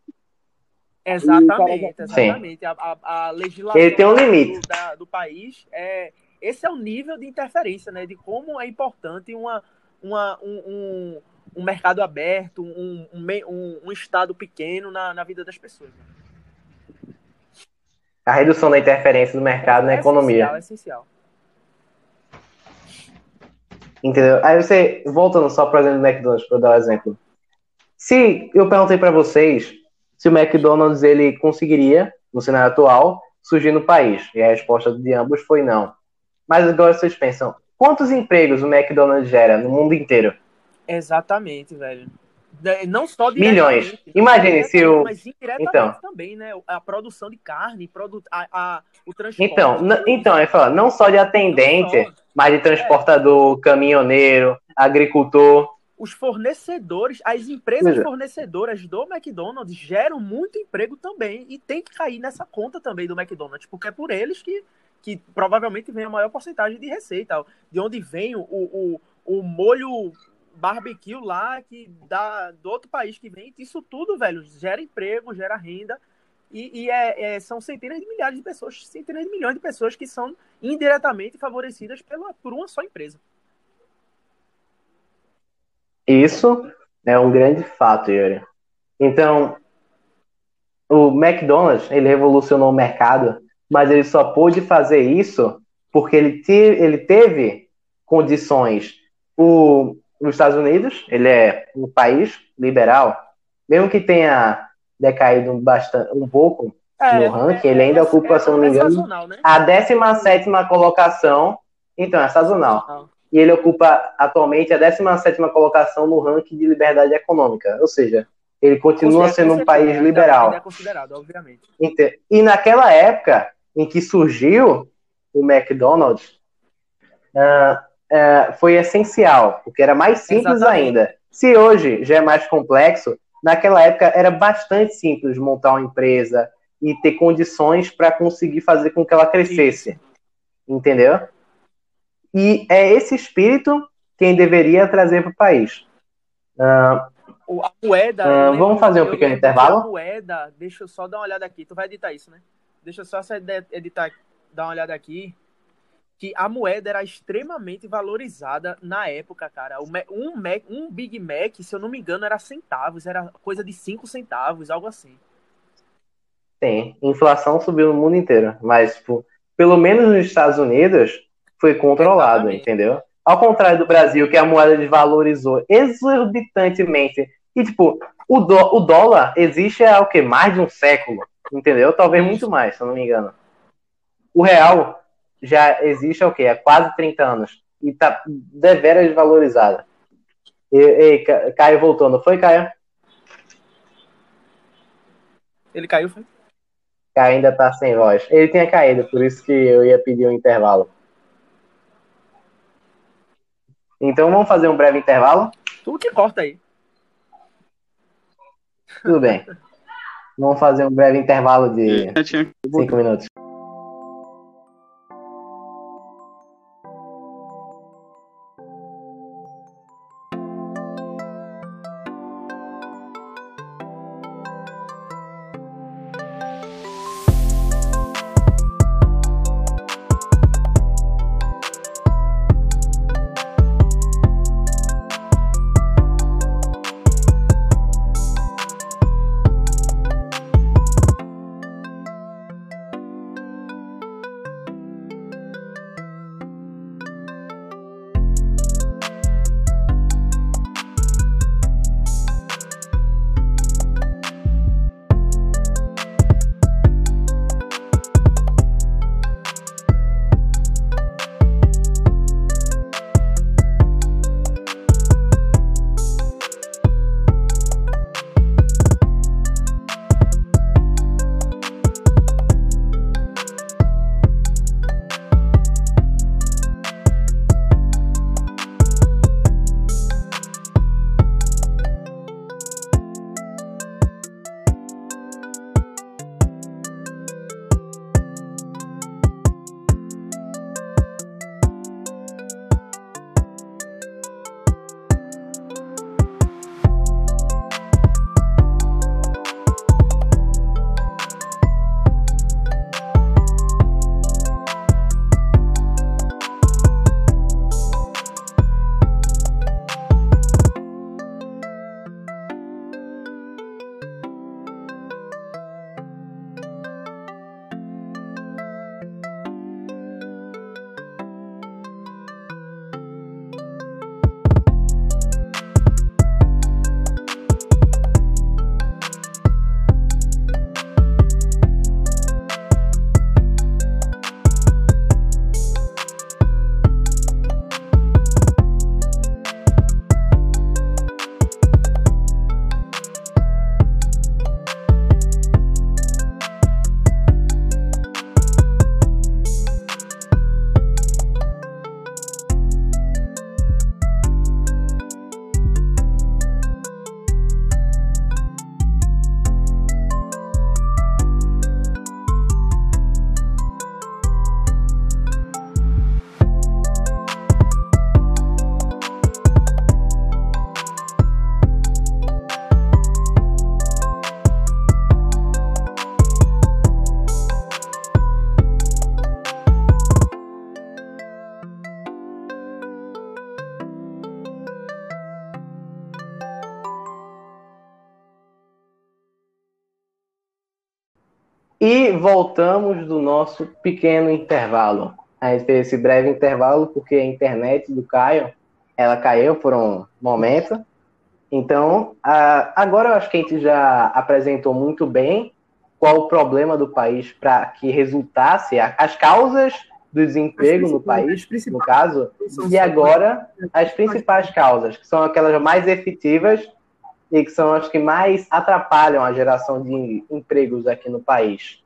Exatamente, exatamente. A, a, a, legislação Ele tem um limite. Do, da, do país é esse é o nível de interferência, né? De como é importante uma, uma, um, um, um mercado aberto, um, um, um, estado pequeno na, na vida das pessoas. A redução da interferência do mercado é na economia. É essencial. Entendeu? Aí você, voltando só para exemplo do McDonald's, para dar um exemplo. Se eu perguntei para vocês se o McDonald's ele conseguiria, no cenário atual, surgir no país, e a resposta de ambos foi não. Mas agora vocês pensam, quantos empregos o McDonald's gera no mundo inteiro? Exatamente, velho. Não só milhões. Imagine se o mas indiretamente então, também, né? A produção de carne, a, a, o transporte. Então, então eu falo, não só de atendente, mas de transportador, é. caminhoneiro, agricultor. Os fornecedores, as empresas é. fornecedoras do McDonald's geram muito emprego também e tem que cair nessa conta também do McDonald's, porque é por eles que que provavelmente vem a maior porcentagem de receita. De onde vem o, o, o molho barbecue lá que dá do outro país que vem. Isso tudo, velho, gera emprego, gera renda. E, e é, é, são centenas de milhares de pessoas, centenas de milhões de pessoas que são indiretamente favorecidas pela, por uma só empresa. Isso é um grande fato, Yuri. Então, o McDonald's, ele revolucionou o mercado mas ele só pôde fazer isso porque ele, te, ele teve condições. O, os Estados Unidos, ele é um país liberal, mesmo que tenha decaído bastante, um pouco é, no ranking, é, ele ainda é, ocupa, se não me engano, né? a 17 colocação. Então, é sazonal. E ele ocupa atualmente a 17 colocação no ranking de liberdade econômica. Ou seja, ele continua sendo um país liberal. É considerado, obviamente. E naquela época, em que surgiu o McDonald's uh, uh, foi essencial, porque era mais simples Exatamente. ainda. Se hoje já é mais complexo, naquela época era bastante simples montar uma empresa e ter condições para conseguir fazer com que ela crescesse. Entendeu? E é esse espírito quem deveria trazer para o país. Uh, a moeda. Uh, lembro, vamos fazer um pequeno intervalo? A moeda, deixa eu só dar uma olhada aqui. Tu vai editar isso, né? Deixa eu só editar, dar uma olhada aqui. Que a moeda era extremamente valorizada na época, cara. Um, Mac, um Big Mac, se eu não me engano, era centavos, era coisa de 5 centavos, algo assim. Sim, inflação subiu no mundo inteiro, mas tipo, pelo menos nos Estados Unidos foi controlado, Exatamente. entendeu? Ao contrário do Brasil, que a moeda desvalorizou exorbitantemente. E, tipo, o, o dólar existe há o quê? Mais de um século, entendeu? Talvez muito mais, se eu não me engano. O real já existe há o quê? Há quase 30 anos. E tá deveras desvalorizada. E, e, Caio voltou, não foi, Caio? Ele caiu, foi? Caio ainda tá sem voz. Ele tinha caído, por isso que eu ia pedir um intervalo. Então vamos fazer um breve intervalo? Tu que corta aí. Tudo bem. Vamos fazer um breve intervalo de cinco minutos. Voltamos do nosso pequeno intervalo. A gente fez esse breve intervalo porque a internet do Caio, ela caiu por um momento. Então, agora eu acho que a gente já apresentou muito bem qual o problema do país para que resultasse as causas do desemprego no país, no caso, e agora as principais causas, que são aquelas mais efetivas e que são as que mais atrapalham a geração de empregos aqui no país.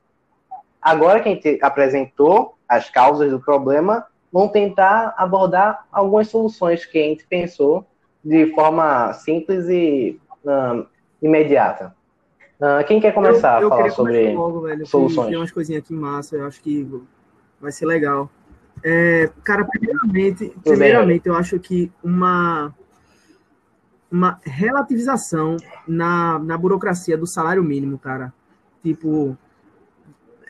Agora que a gente apresentou as causas do problema, vamos tentar abordar algumas soluções que a gente pensou de forma simples e um, imediata. Uh, quem quer começar eu, eu a falar sobre logo, velho, soluções? Tem umas coisinhas aqui massa, eu acho que vai ser legal. É, cara, primeiramente, primeiramente eu acho que uma, uma relativização na, na burocracia do salário mínimo, cara. Tipo,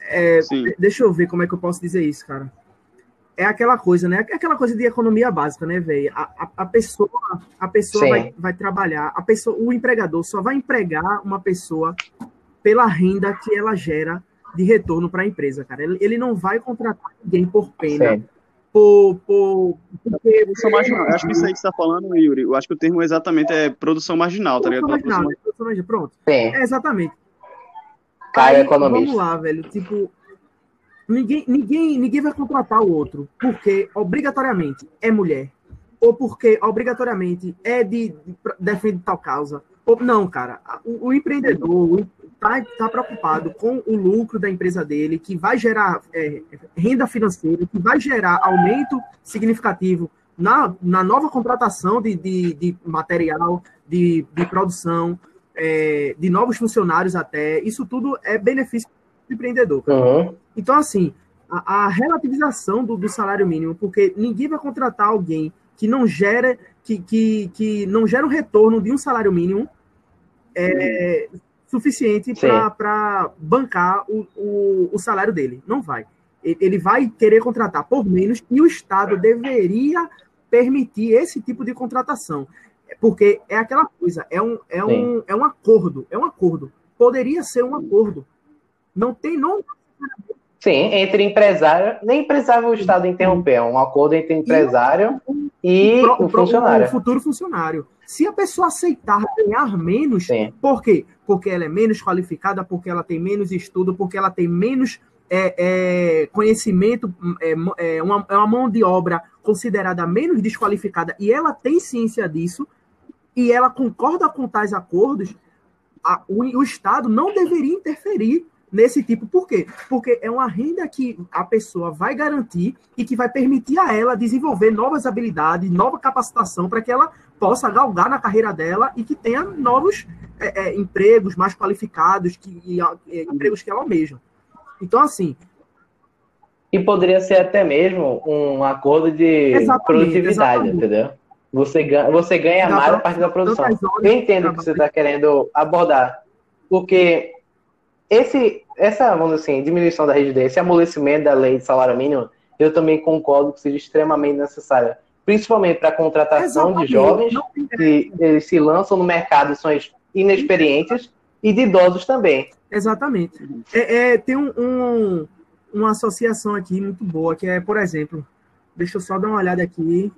é, deixa eu ver como é que eu posso dizer isso, cara. É aquela coisa, né? É aquela coisa de economia básica, né, velho? A, a, a, pessoa, a pessoa vai, vai trabalhar, a pessoa, o empregador só vai empregar uma pessoa pela renda que ela gera de retorno para a empresa, cara. Ele, ele, não vai contratar ninguém por pena. Sim. Por, por, porque... Produção marginal. Eu acho que isso aí que você está falando, Yuri, eu acho que o termo exatamente é produção marginal, tá ligado? Marginal, produção... Produção marginal. Pronto. Sim. É, exatamente. Caio economista. Vamos lá, velho. Tipo, ninguém, ninguém, ninguém vai contratar o outro porque obrigatoriamente é mulher ou porque obrigatoriamente é de, de defende tal causa. Ou, não, cara. O, o empreendedor, está tá preocupado com o lucro da empresa dele, que vai gerar é, renda financeira, que vai gerar aumento significativo na, na nova contratação de, de, de material, de, de produção, é, de novos funcionários até. Isso tudo é benefício do empreendedor. Uhum. Então, assim, a, a relativização do, do, salário mínimo, porque ninguém vai contratar alguém que não gera, que, que, que não gera um retorno de um salário mínimo. É, suficiente para bancar o, o, o, salário dele. Não vai. Ele vai querer contratar por menos e o Estado deveria permitir esse tipo de contratação. Porque é aquela coisa, é um, é um, é um acordo, é um acordo. Poderia ser um acordo. Não tem, não. Sim, entre empresário, nem precisava o Estado interromper, é um acordo entre empresário e, e o, o, funcionário. O futuro funcionário. Se a pessoa aceitar ganhar menos, Sim. por quê? Porque ela é menos qualificada, porque ela tem menos estudo, porque ela tem menos é, é, conhecimento, é, é, uma, é uma mão de obra considerada menos desqualificada e ela tem ciência disso e ela concorda com tais acordos, a, o, o Estado não deveria interferir nesse tipo. Por quê? Porque é uma renda que a pessoa vai garantir e que vai permitir a ela desenvolver novas habilidades, nova capacitação para que ela possa galgar na carreira dela e que tenha novos é, é, empregos mais qualificados, que, e, é, empregos que ela almeja. Então, assim. E poderia ser até mesmo um acordo de produtividade, exatamente. entendeu? Você ganha, você ganha mais a partir da produção. Eu entendo o que você está querendo abordar. Porque esse, essa, vamos dizer assim, diminuição da rigidez, esse amolecimento da lei de salário mínimo, eu também concordo que seja extremamente necessário. Principalmente para a contratação Exatamente. de jovens que eles se lançam no mercado e são inexperientes e de idosos também. Exatamente. É, é tem um, um, uma associação aqui muito boa, que é, por exemplo, deixa eu só dar uma olhada aqui.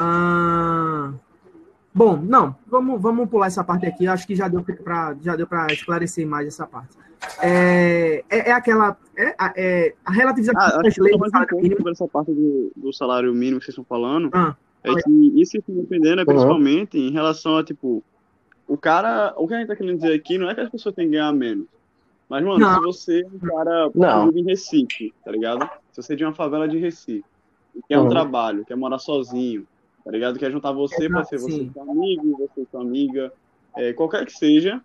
Ah, Bom, não, vamos, vamos pular essa parte aqui. Acho que já deu para já deu para esclarecer mais essa parte. É, é, é aquela é, é, a relativização ah, das leis do salário mínimo. Sobre essa parte do, do, salário mínimo que vocês estão falando, ah, é que isso que dependendo é principalmente uhum. em relação a tipo o cara, o que a gente tá querendo dizer aqui não é que as pessoas têm que ganhar menos. Mas, mano, não. se você é um cara não. em Recife, tá ligado? Se você é de uma favela de Recife, quer uhum. um trabalho, quer morar sozinho, tá ligado? Quer juntar você para ser você seu amigo, você sua amiga, é, qualquer que seja,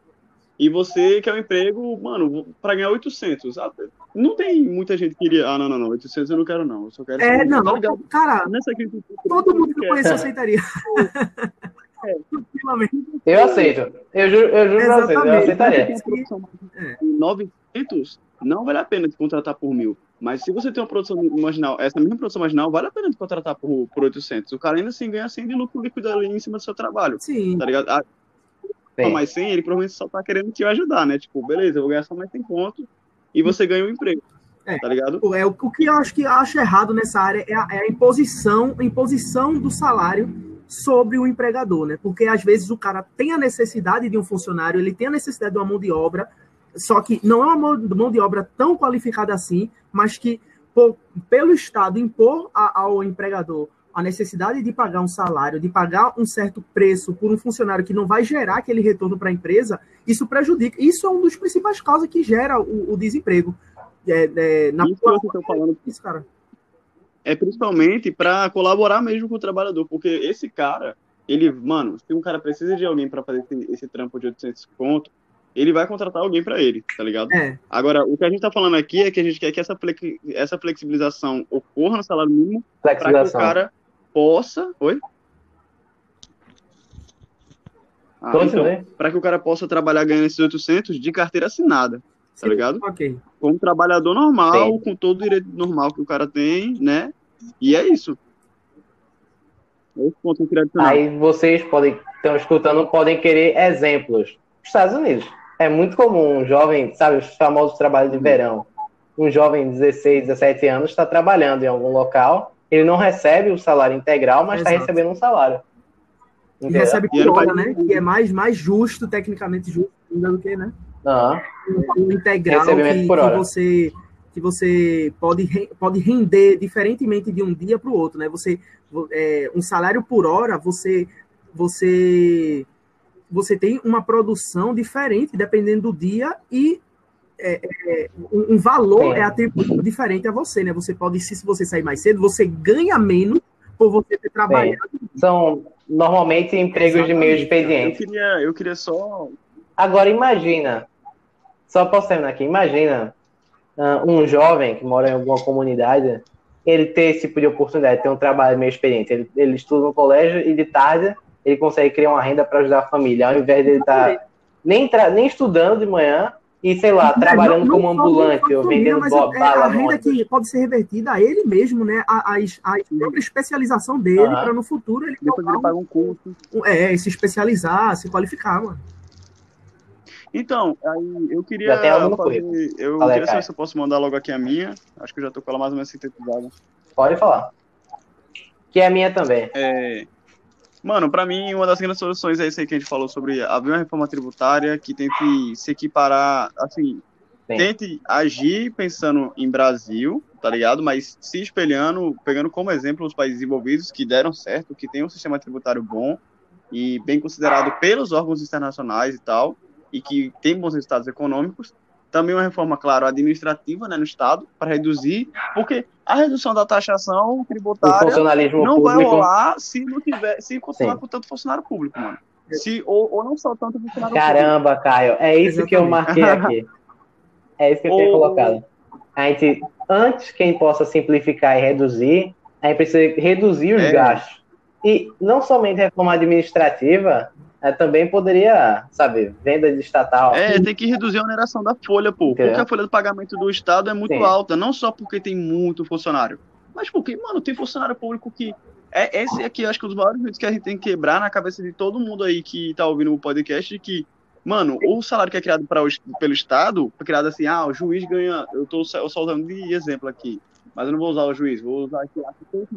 e você quer um emprego, mano, para ganhar 800. Ah, não tem muita gente que iria, ah, não, não, não, 800 eu não quero não, eu só quero... É, não, tá cara, Nessa crise, todo mundo que eu conheço aceitaria. É. Eu aceito. Eu juro, eu juro pra vocês, eu aceitaria. É. 900 não vale a pena te contratar por mil. Mas se você tem uma produção marginal, essa mesma produção marginal, vale a pena te contratar por, por 800. O cara ainda assim ganha 100 de lucro líquido ali em cima do seu trabalho. Sim. Tá ligado? Ah, só mais 100, ele provavelmente só tá querendo te ajudar, né? Tipo, beleza, eu vou ganhar só mais 100 pontos e você ganha um emprego. É, tá ligado? É, o, o que eu acho que eu acho errado nessa área é a, é a imposição, a imposição do salário sobre o empregador, né? Porque às vezes o cara tem a necessidade de um funcionário, ele tem a necessidade de uma mão de obra, só que não é uma mão de obra tão qualificada assim, mas que, por, pelo Estado impor a, ao empregador a necessidade de pagar um salário, de pagar um certo preço por um funcionário que não vai gerar aquele retorno para a empresa, isso prejudica. Isso é um dos principais causas que gera o, o desemprego. É, é, na isso que você falando. Isso, cara. É principalmente para colaborar mesmo com o trabalhador, porque esse cara, ele, mano, se um cara precisa de alguém para fazer esse, esse, trampo de 800 conto, ele vai contratar alguém para ele, tá ligado? É. Agora, o que a gente tá falando aqui é que a gente quer que essa, essa flexibilização ocorra no salário mínimo para que o cara possa. Oi? Ah, então, para que o cara possa trabalhar ganhando esses 800 de carteira assinada, tá ligado? Ok. Como trabalhador normal, Sim. com todo o direito normal que o cara tem, né? E é isso. Esse ponto eu queria adicionar. Aí vocês podem, estão escutando, podem querer exemplos. Estados Unidos. É muito comum um jovem, sabe, os famosos trabalhos de verão. Um jovem de 16, 17 anos está trabalhando em algum local, ele não recebe o salário integral, mas está recebendo um salário. E recebe por hora, né? Que é mais, mais justo, tecnicamente justo, ainda do que, né? Uhum. O integral que, que, você que você pode, pode render diferentemente de um dia para o outro, né? Você é, um salário por hora, você você você tem uma produção diferente dependendo do dia e é, é, um, valor é. é atribuído diferente a você, né? Você pode, se você sair mais cedo, você ganha menos por você ter trabalhado. São normalmente empregos Exatamente. de meio expediente. Eu queria, eu queria só. Agora imagina, só posso terminar aqui, imagina uh, um jovem que mora em alguma comunidade, ele ter esse tipo de oportunidade, ter um trabalho meio experiente. Ele, ele estuda no colégio e de tarde ele consegue criar uma renda para ajudar a família, ao invés de ele estar tá nem, nem estudando de manhã e, sei lá, trabalhando não, não como ambulante ou vendendo mas é, A renda que pode ser revertida a ele mesmo, né? A, a, a própria especialização dele, uhum. para no futuro ele, Depois ele paga um curso. É, se especializar, se qualificar, mano. Então, aí eu queria. Fazer, eu Falei, queria saber se eu posso mandar logo aqui a minha. Acho que eu já tô com ela mais ou menos sintetizada. Pode falar. Que é a minha também. É, Mano, para mim, uma das grandes soluções é isso aí que a gente falou sobre haver uma reforma tributária que tente se equiparar, assim, Sim. tente agir pensando em Brasil, tá ligado? Mas se espelhando, pegando como exemplo os países desenvolvidos que deram certo, que tem um sistema tributário bom e bem considerado pelos órgãos internacionais e tal, e que tem bons resultados econômicos, também uma reforma, claro, administrativa né, no Estado, para reduzir, porque a redução da taxação tributária não público. vai rolar se não tiver, se continuar Sim. com tanto funcionário público, mano. Se, ou, ou não só tanto funcionário Caramba, público. Caio, é isso Exatamente. que eu marquei aqui. É isso que eu ou... tinha colocado. A gente, antes quem possa simplificar e reduzir, a gente precisa reduzir os é. gastos. E não somente reforma administrativa, é, também poderia, sabe, venda de estatal. É, tem que reduzir a oneração da folha, pô. Porque a folha do pagamento do Estado é muito Sim. alta, não só porque tem muito funcionário, mas porque, mano, tem funcionário público que. É, esse aqui, acho que é um dos maiores mitos que a gente tem que quebrar na cabeça de todo mundo aí que tá ouvindo o podcast, que, mano, o salário que é criado pra, pelo Estado, foi criado assim, ah, o juiz ganha. Eu tô só usando de exemplo aqui, mas eu não vou usar o juiz, vou usar aqui.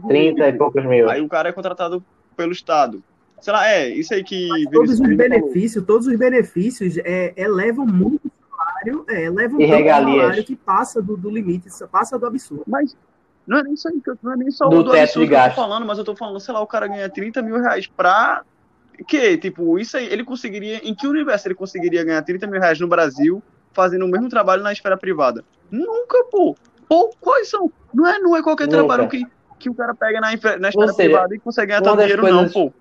30 e poucos mil. Aí o cara é contratado pelo Estado sei lá, é, isso aí que. Todos os benefícios, todos os benefícios é, elevam muito o salário, é, elevam o salário que passa do, do limite, passa do absurdo. Mas não é nem isso aí, não é nem só do, do absurdo que eu tô falando, mas eu tô falando, sei lá, o cara ganha 30 mil reais pra. Que, tipo, isso aí, ele conseguiria. Em que universo ele conseguiria ganhar 30 mil reais no Brasil fazendo o mesmo trabalho na esfera privada? Nunca, pô. Pô, quais são? Não é, não é qualquer Nunca. trabalho que, que o cara pega na, na esfera seja, privada e consegue ganhar tanto dinheiro, coisas... não, pô.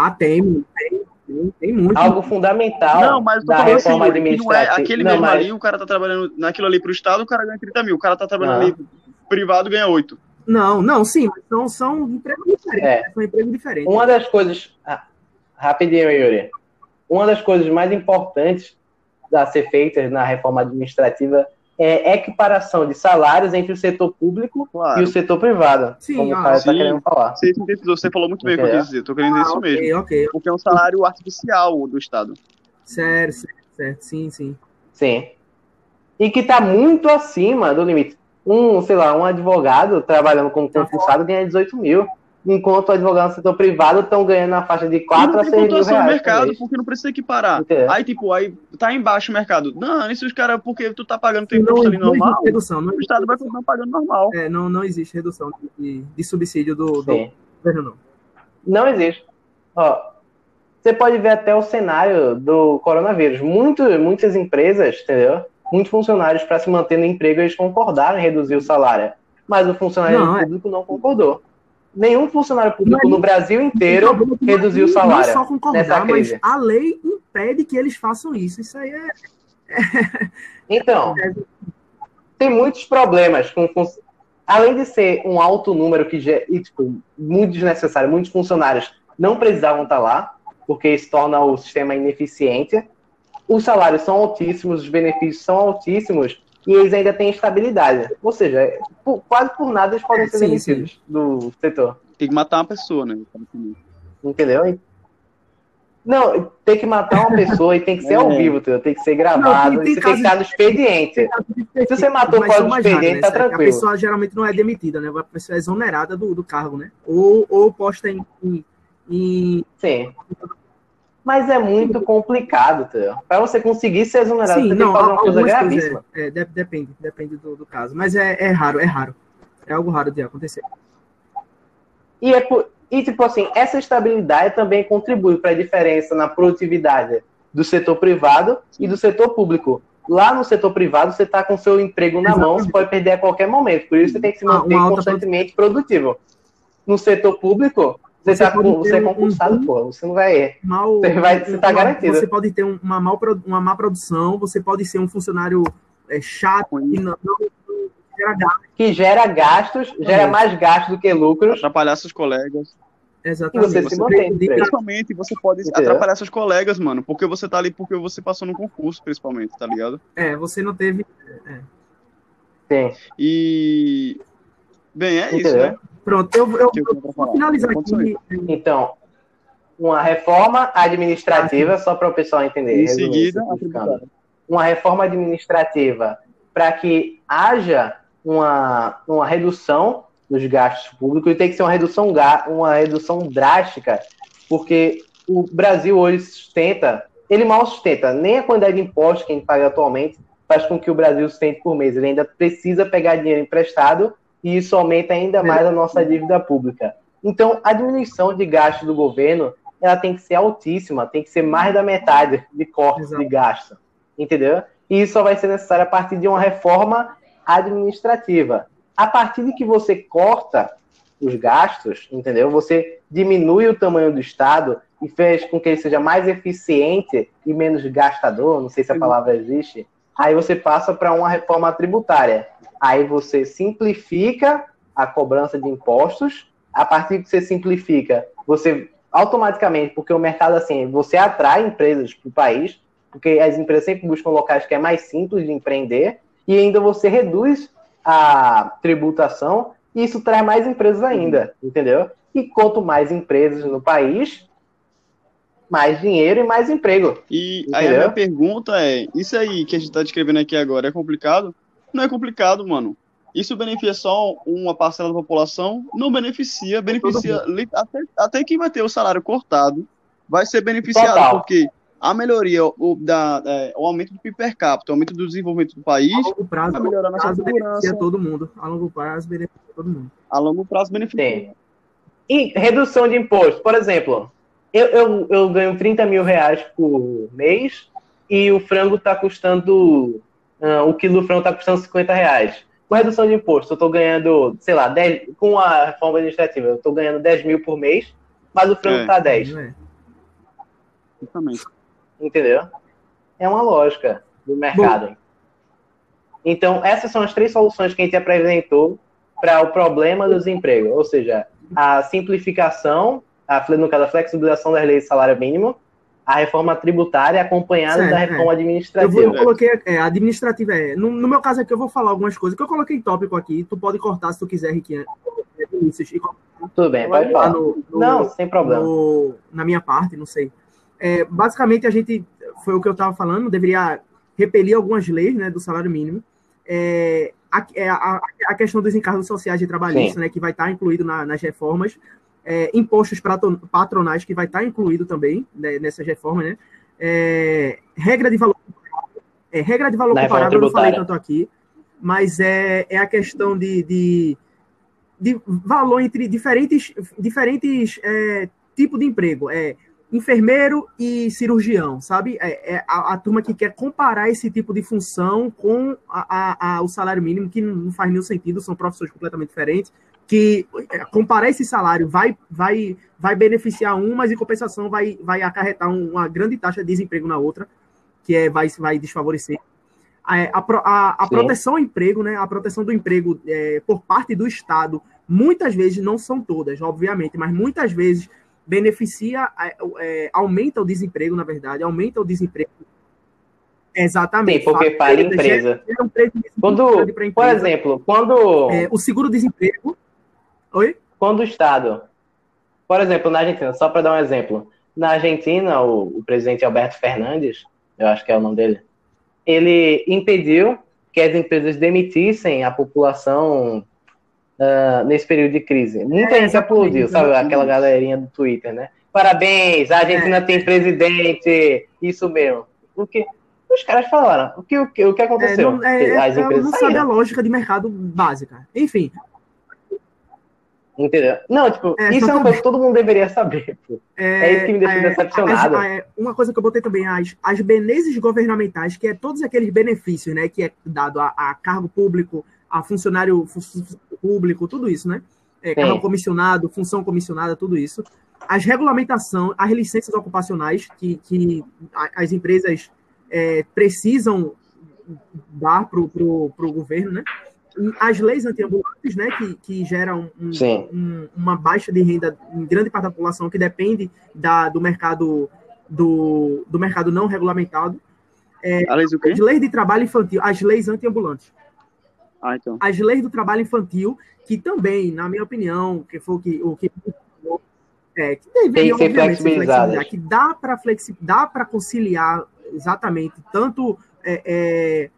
Ah, tem, tem, tem, tem muito. Algo fundamental não, mas da reforma assim, administrativa. Não é aquele não, mesmo mas... ali, o cara tá trabalhando naquilo ali pro Estado, o cara ganha 30 mil. O cara tá trabalhando ali privado, ganha 8. Não, não, sim, mas são, são empregos diferentes. É. Né? São empregos diferentes. Uma das coisas. Ah, rapidinho, Yuri. Uma das coisas mais importantes a ser feitas na reforma administrativa é, equiparação de salários entre o setor público claro. e o setor privado. Sim, como ah, o cara está querendo falar. Você, você falou muito bem o que eu quis dizer. Estou querendo dizer ah, isso okay, mesmo. Okay. Porque é um salário artificial do Estado. Certo, certo, certo. Sim, sim. Sim. E que está muito acima do limite. Um, sei lá, um advogado trabalhando como tá concursado ganha 18 mil enquanto advogados no setor privado estão ganhando na faixa de 4 a 6 mil reais. no mercado, porque não precisa equiparar. Entendeu? Aí, tipo, aí tá embaixo o mercado. Não, esses caras, porque tu tá pagando teu imposto ali normal, redução, não o Estado vai continuar pagando normal. É, não, não existe redução de, de subsídio do, do governo, não. Não existe. Ó, você pode ver até o cenário do coronavírus. Muito, muitas empresas, entendeu? Muitos funcionários, para se manter no emprego, eles concordaram em reduzir o salário. Mas o funcionário não, é. público é. não concordou. Nenhum funcionário público Mas- no Brasil inteiro reduziu o salário. Não é só concordar, mas a lei impede que eles façam isso. Isso aí é. Então, tem muitos problemas com além de ser um alto número que ge- e, tipo, muito desnecessário, muitos funcionários não precisavam estar lá, porque isso torna o sistema ineficiente. Os salários são altíssimos, os benefícios são altíssimos e eles ainda têm estabilidade. Ou seja, por- quase por nada eles podem ser demitidos do setor. Tem que matar uma pessoa, né? Entendeu? Não, tem que matar uma pessoa e tem que ser ao É. vivo, entendeu? tem que ser gravado, Não, tem- tem que estar no expediente. Se você matou fora do mais expediente, tá né? A tranquilo. pessoa geralmente não é demitida, né? A pessoa é exonerada do, do cargo, né? Ou, ou posta em, em, em- Sim. Mas é muito complicado, entendeu? Pra você conseguir ser exonerado, Sim, você não, tem que fazer uma coisa gravíssima. É, é, de- depende, depende do, do caso. Mas é, é raro, é raro. É algo raro de acontecer. E, é por- e, tipo assim, essa estabilidade também contribui para a diferença na produtividade do setor privado e do setor público. Lá no setor privado, você está com seu emprego na mão, você pode perder a qualquer momento. Por isso, você tem que se Uma- manter alta constantemente produtivo. No setor público, você, Você tá você é ter concursado, um- pô. Você não vai. Mal, Você vai- você tá uma- garantido. Você pode ter um- uma, mal, uma má produção, você pode ser um funcionário é, chato e não, não, não gera gasto. Que gera gastos, gera mais gastos do que lucros. Atrapalhar seus colegas. Exatamente. Você se mantém, prejudica- Principalmente você pode Entendeu? atrapalhar seus colegas, mano. Porque você tá ali porque você passou no concurso, principalmente, tá ligado? É, você não teve. Sim. E. Bem, é isso, Entendeu? né? Pronto, eu, eu, eu vou finalizar aqui. Então, uma reforma administrativa, só para o pessoal entender. Em seguida, uma reforma administrativa para que haja uma, uma redução dos gastos públicos e tem que ser uma redução, uma redução drástica, porque o Brasil hoje sustenta, ele mal sustenta, nem a quantidade de impostos que a gente paga atualmente faz com que o Brasil sustente por mês. Ele ainda precisa pegar dinheiro emprestado e isso aumenta ainda mais a nossa dívida pública. Então, a diminuição de gastos do governo ela tem que ser altíssima, tem que ser mais da metade de corte Exato. de gasto entendeu? E isso só vai ser necessário a partir de uma reforma administrativa. A partir de que você corta os gastos, entendeu? Você diminui o tamanho do Estado e fez com que ele seja mais eficiente e menos gastador, não sei se a palavra existe. Aí você passa para uma reforma tributária. Aí você simplifica a cobrança de impostos. A partir que você simplifica, você automaticamente, porque o mercado assim, você atrai empresas para o país, porque as empresas sempre buscam locais que é mais simples de empreender, e ainda você reduz a tributação, e isso traz mais empresas ainda, entendeu? E quanto mais empresas no país, mais dinheiro e mais emprego. E aí a Entendeu? minha pergunta é: isso aí que a gente tá descrevendo aqui agora é complicado? Não é complicado, mano. Isso beneficia só uma parcela da população? Não beneficia, beneficia li- até, até quem vai ter o salário cortado vai ser beneficiado, Total. porque a melhoria, o, da, é, o aumento do PIB per capita, o aumento do desenvolvimento do país, A longo prazo, vai melhorar a nossa prazo beneficia segurança. todo mundo. A longo prazo beneficia todo mundo. A longo prazo beneficia. Tem. E redução de imposto, por exemplo, eu, eu, eu ganho 30 mil reais por mês e o frango está custando, ah, o quilo do frango está custando 50 reais. Com redução de imposto, eu estou ganhando, sei lá, 10, com a reforma administrativa, eu estou ganhando 10 mil por mês, mas o frango É. está 10. Não é? Justamente. Entendeu? É uma lógica do mercado. Então, essas são as três soluções que a gente apresentou para o problema do desemprego. Ou seja, a simplificação, a, no caso, a flexibilização das leis de salário mínimo, a reforma tributária acompanhada Certo, da é. reforma Eu, vou, administrativa. eu coloquei é, administrativa. É, no, no meu caso aqui, eu vou falar algumas coisas que eu coloquei em tópico aqui. Tu pode cortar se tu quiser, Riquinha. Tudo bem, pode falar. no- no- Não, sem problema. na minha parte, não sei. É, basicamente, a gente, foi o que eu estava falando, deveria repelir algumas leis né, do salário mínimo. É, a, é, a, a questão dos encargos sociais e trabalhistas, né, que vai estar incluído na- nas reformas. É, impostos patronais, que vai estar incluído também né, nessas reformas. Né? É, regra de valor é, regra de valor Na comparável, eu não falei tanto aqui, mas é, é a questão de, de, de valor entre diferentes, diferentes é, tipos de emprego. É enfermeiro e cirurgião, sabe? É, é a, a turma que quer comparar esse tipo de função com a- a- o salário mínimo, que não faz nenhum sentido, são profissões completamente diferentes, que é, comparar esse salário vai, vai, vai beneficiar um, mas em compensação vai, vai acarretar uma grande taxa de desemprego na outra, que é, vai, vai desfavorecer. A, a, a, proteção ao emprego, né, a proteção do emprego é, por parte do Estado, muitas vezes, não são todas, obviamente, mas muitas vezes beneficia, é, aumenta o desemprego, na verdade, aumenta o desemprego. Exatamente. Sim, porque para a empresa. Gera um quando. Por exemplo, quando. É, o seguro-desemprego. Oi? Quando o Estado. Por exemplo, na Argentina, só para dar um exemplo. Na Argentina, o, o presidente Alberto Fernandes, eu acho que é o nome dele, ele impediu que as empresas demitissem a população uh, nesse período de crise. Muita é, gente aplaudiu, sabe? Aquela galerinha do Twitter, né? Parabéns, a Argentina é. tem presidente, isso mesmo. O que os caras falaram? O que, o que, o que aconteceu? É, não, é, As é, empresas não sabe a lógica de mercado básica. Enfim. Entendeu? Não, tipo, é, isso é uma coisa que todo mundo deveria saber. Pô. É, isso que me deixa é, decepcionado. As, uma coisa que eu botei também, as, as benesses governamentais, que é todos aqueles benefícios, né, que é dado a, a cargo público, a funcionário público, tudo isso, né? É, carro comissionado, função comissionada, tudo isso. As regulamentações, as licenças ocupacionais que, que as empresas é, precisam dar para o governo, né? As leis antiambulantes, né, que, que geram um, um, uma baixa de renda em grande parte da população que depende da, do mercado do, do mercado não regulamentado. É, as leis de trabalho infantil, as leis antiambulantes. Ah, então. As leis do trabalho infantil, que também, na minha opinião, que foi o que, o que é, que deveria, Tem que ser flexibilizar, que dá para flexi, dá para conciliar exatamente tanto é, é,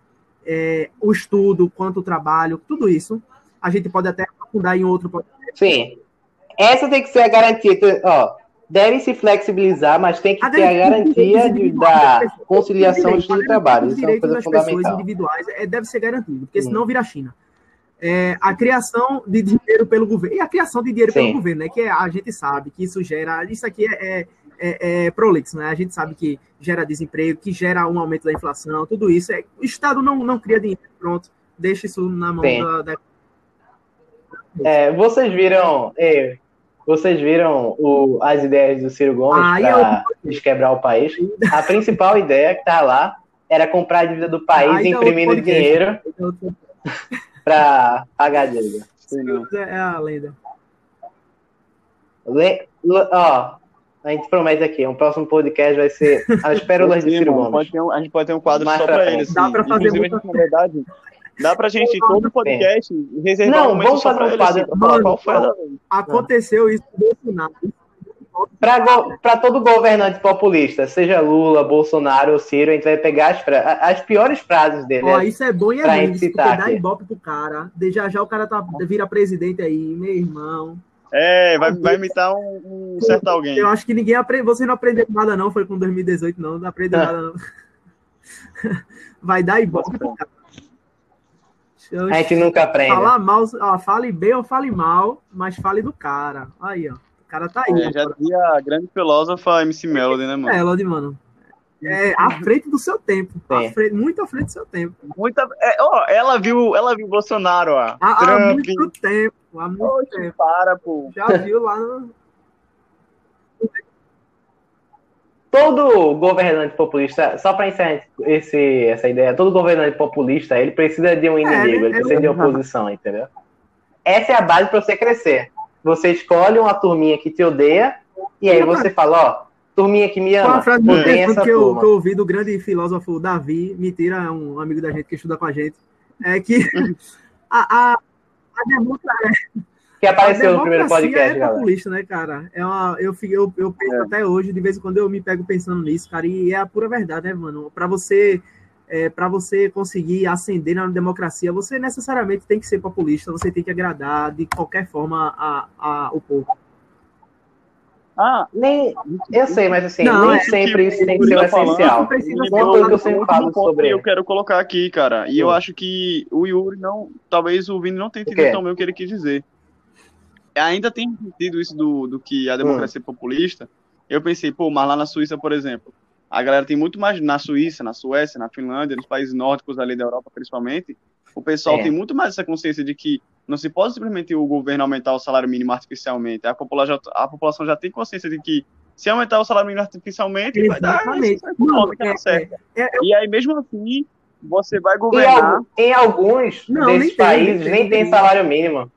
é, o estudo quanto o trabalho, tudo isso. A gente pode até aprofundar em outro podcast. Sim. Essa tem que ser a garantia. Ó, deve se flexibilizar, mas tem que a ter a garantia de, da conciliação do trabalho. Os direitos das pessoas individuais é, deve ser garantido, porque senão vira China. É, a criação de dinheiro pelo governo, e a criação de dinheiro Sim. pelo governo, né, que é, a gente sabe que isso gera, isso aqui é, é, é, é prolixo, né, a gente sabe que gera desemprego, que gera um aumento da inflação, tudo isso, é, o Estado não, não cria dinheiro, pronto, deixa isso na mão da, da... É, vocês viram, vocês viram o, as ideias do Ciro Gomes ah, para eu... desquebrar o país? A principal ideia que tá lá era comprar a dívida do país ah, imprimindo dinheiro para pagar a dívida. É a lenda. Le... Ó, a gente promete aqui, um próximo podcast vai ser as pérolas de Ciro Gomes. Um, a gente pode ter um quadro Mais só para ele. Assim. Dá para fazer Inclusive, muita... na verdade, Dá pra gente, todo podcast, é. reservar Não, um vamos fazer um quadro. Assim, Mano, qual foi a... Aconteceu isso com o Bolsonaro. Para todo governante populista, seja Lula, Bolsonaro ou Ciro, a gente vai pegar as, as piores frases dele. Ó, isso é bom e é ruim, porque dá ibope pro cara. De já já o cara tá, vira presidente aí, meu irmão. É, vai, vai imitar um, um certo alguém. Eu acho que ninguém aprendeu. Você não aprendeu nada, não. Foi com 2018, não. Não aprendeu nada, não. Vai dar ibope cara. A gente nunca aprende. Falar mal, ó, fale bem ou fale mal, mas fale do cara. Aí, ó. O cara tá aí. É, já dizia a grande filósofa MC Melody, né, mano? É, Melody, mano. É, à frente do seu tempo. À frente, muito à frente do seu tempo. Muita, é, ó, ela viu, ela viu Bolsonaro, ó. Há, há muito tempo. Há muito Oxe, tempo. Para, pô. Já viu lá no todo governante populista, só para encerrar esse, essa ideia, todo governante populista, ele precisa de um é, inimigo, é, ele precisa de oposição, entendeu? Essa é a base para você crescer. Você escolhe uma turminha que te odeia, e aí você fala, ó, turminha que me ama, uma frase muito essa que eu, que eu ouvi do grande filósofo Davi, mentira, um amigo da gente que estuda com a gente, é que a, a, a democracia que apareceu no primeiro podcast, é populista, né, cara? É uma, eu, eu, eu penso é. até hoje, de vez em quando eu me pego pensando nisso, cara, e é a pura verdade, né, mano? Para você é, para você conseguir ascender na democracia, você necessariamente tem que ser populista, você tem que agradar de qualquer forma a, a, o povo. Ah, nem, eu sei, mas assim, não, nem é sempre isso tem que ser o essencial. Uma coisa que eu sempre falo sobre. Eu quero colocar aqui, cara, e eu acho que o Yuri não, talvez o Vini não tenha entendido tão bem o que ele quis dizer ainda tem sentido isso do, do que a democracia hum. populista. Eu pensei, pô, mas lá na Suíça, por exemplo, a galera tem muito mais na Suíça, na Suécia, na Finlândia, nos países nórdicos ali da Europa, principalmente. O pessoal é. tem muito mais essa consciência de que Não se pode simplesmente o governo aumentar o salário mínimo artificialmente. A população já, a população já tem consciência de que se aumentar o salário mínimo artificialmente, vai dar Exatamente. Não, é- na certa. é- é- E aí, mesmo assim, você vai governar. em alguns Não, desses nem tem, países nem nem tem, tem, salário mínimo.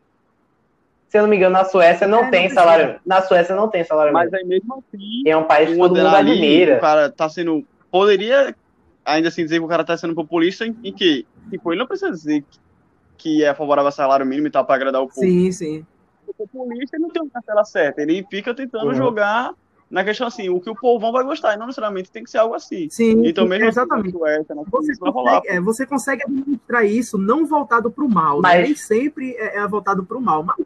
Se eu não me engano, na Suécia não É, não tem precisa. salário. Na Suécia não tem salário Mas mínimo. aí, mesmo assim, é um país que todo mundo admira. o cara tá sendo. Poderia ainda assim dizer que o cara tá sendo populista em, em que, tipo, ele não precisa dizer que, é favorável ao salário mínimo e tal pra agradar o povo. Sim, sim. O populista não tem uma cartela certa, ele fica tentando Uhum. jogar na questão assim, o que o povão vai gostar, e não necessariamente tem que ser algo assim. Sim, Então, mesmo exatamente. assim, Suécia, na Você vai rolar. consegue, é, você consegue administrar isso não voltado para o mal. né? Mas- Nem sempre é, é voltado para o mal. Mas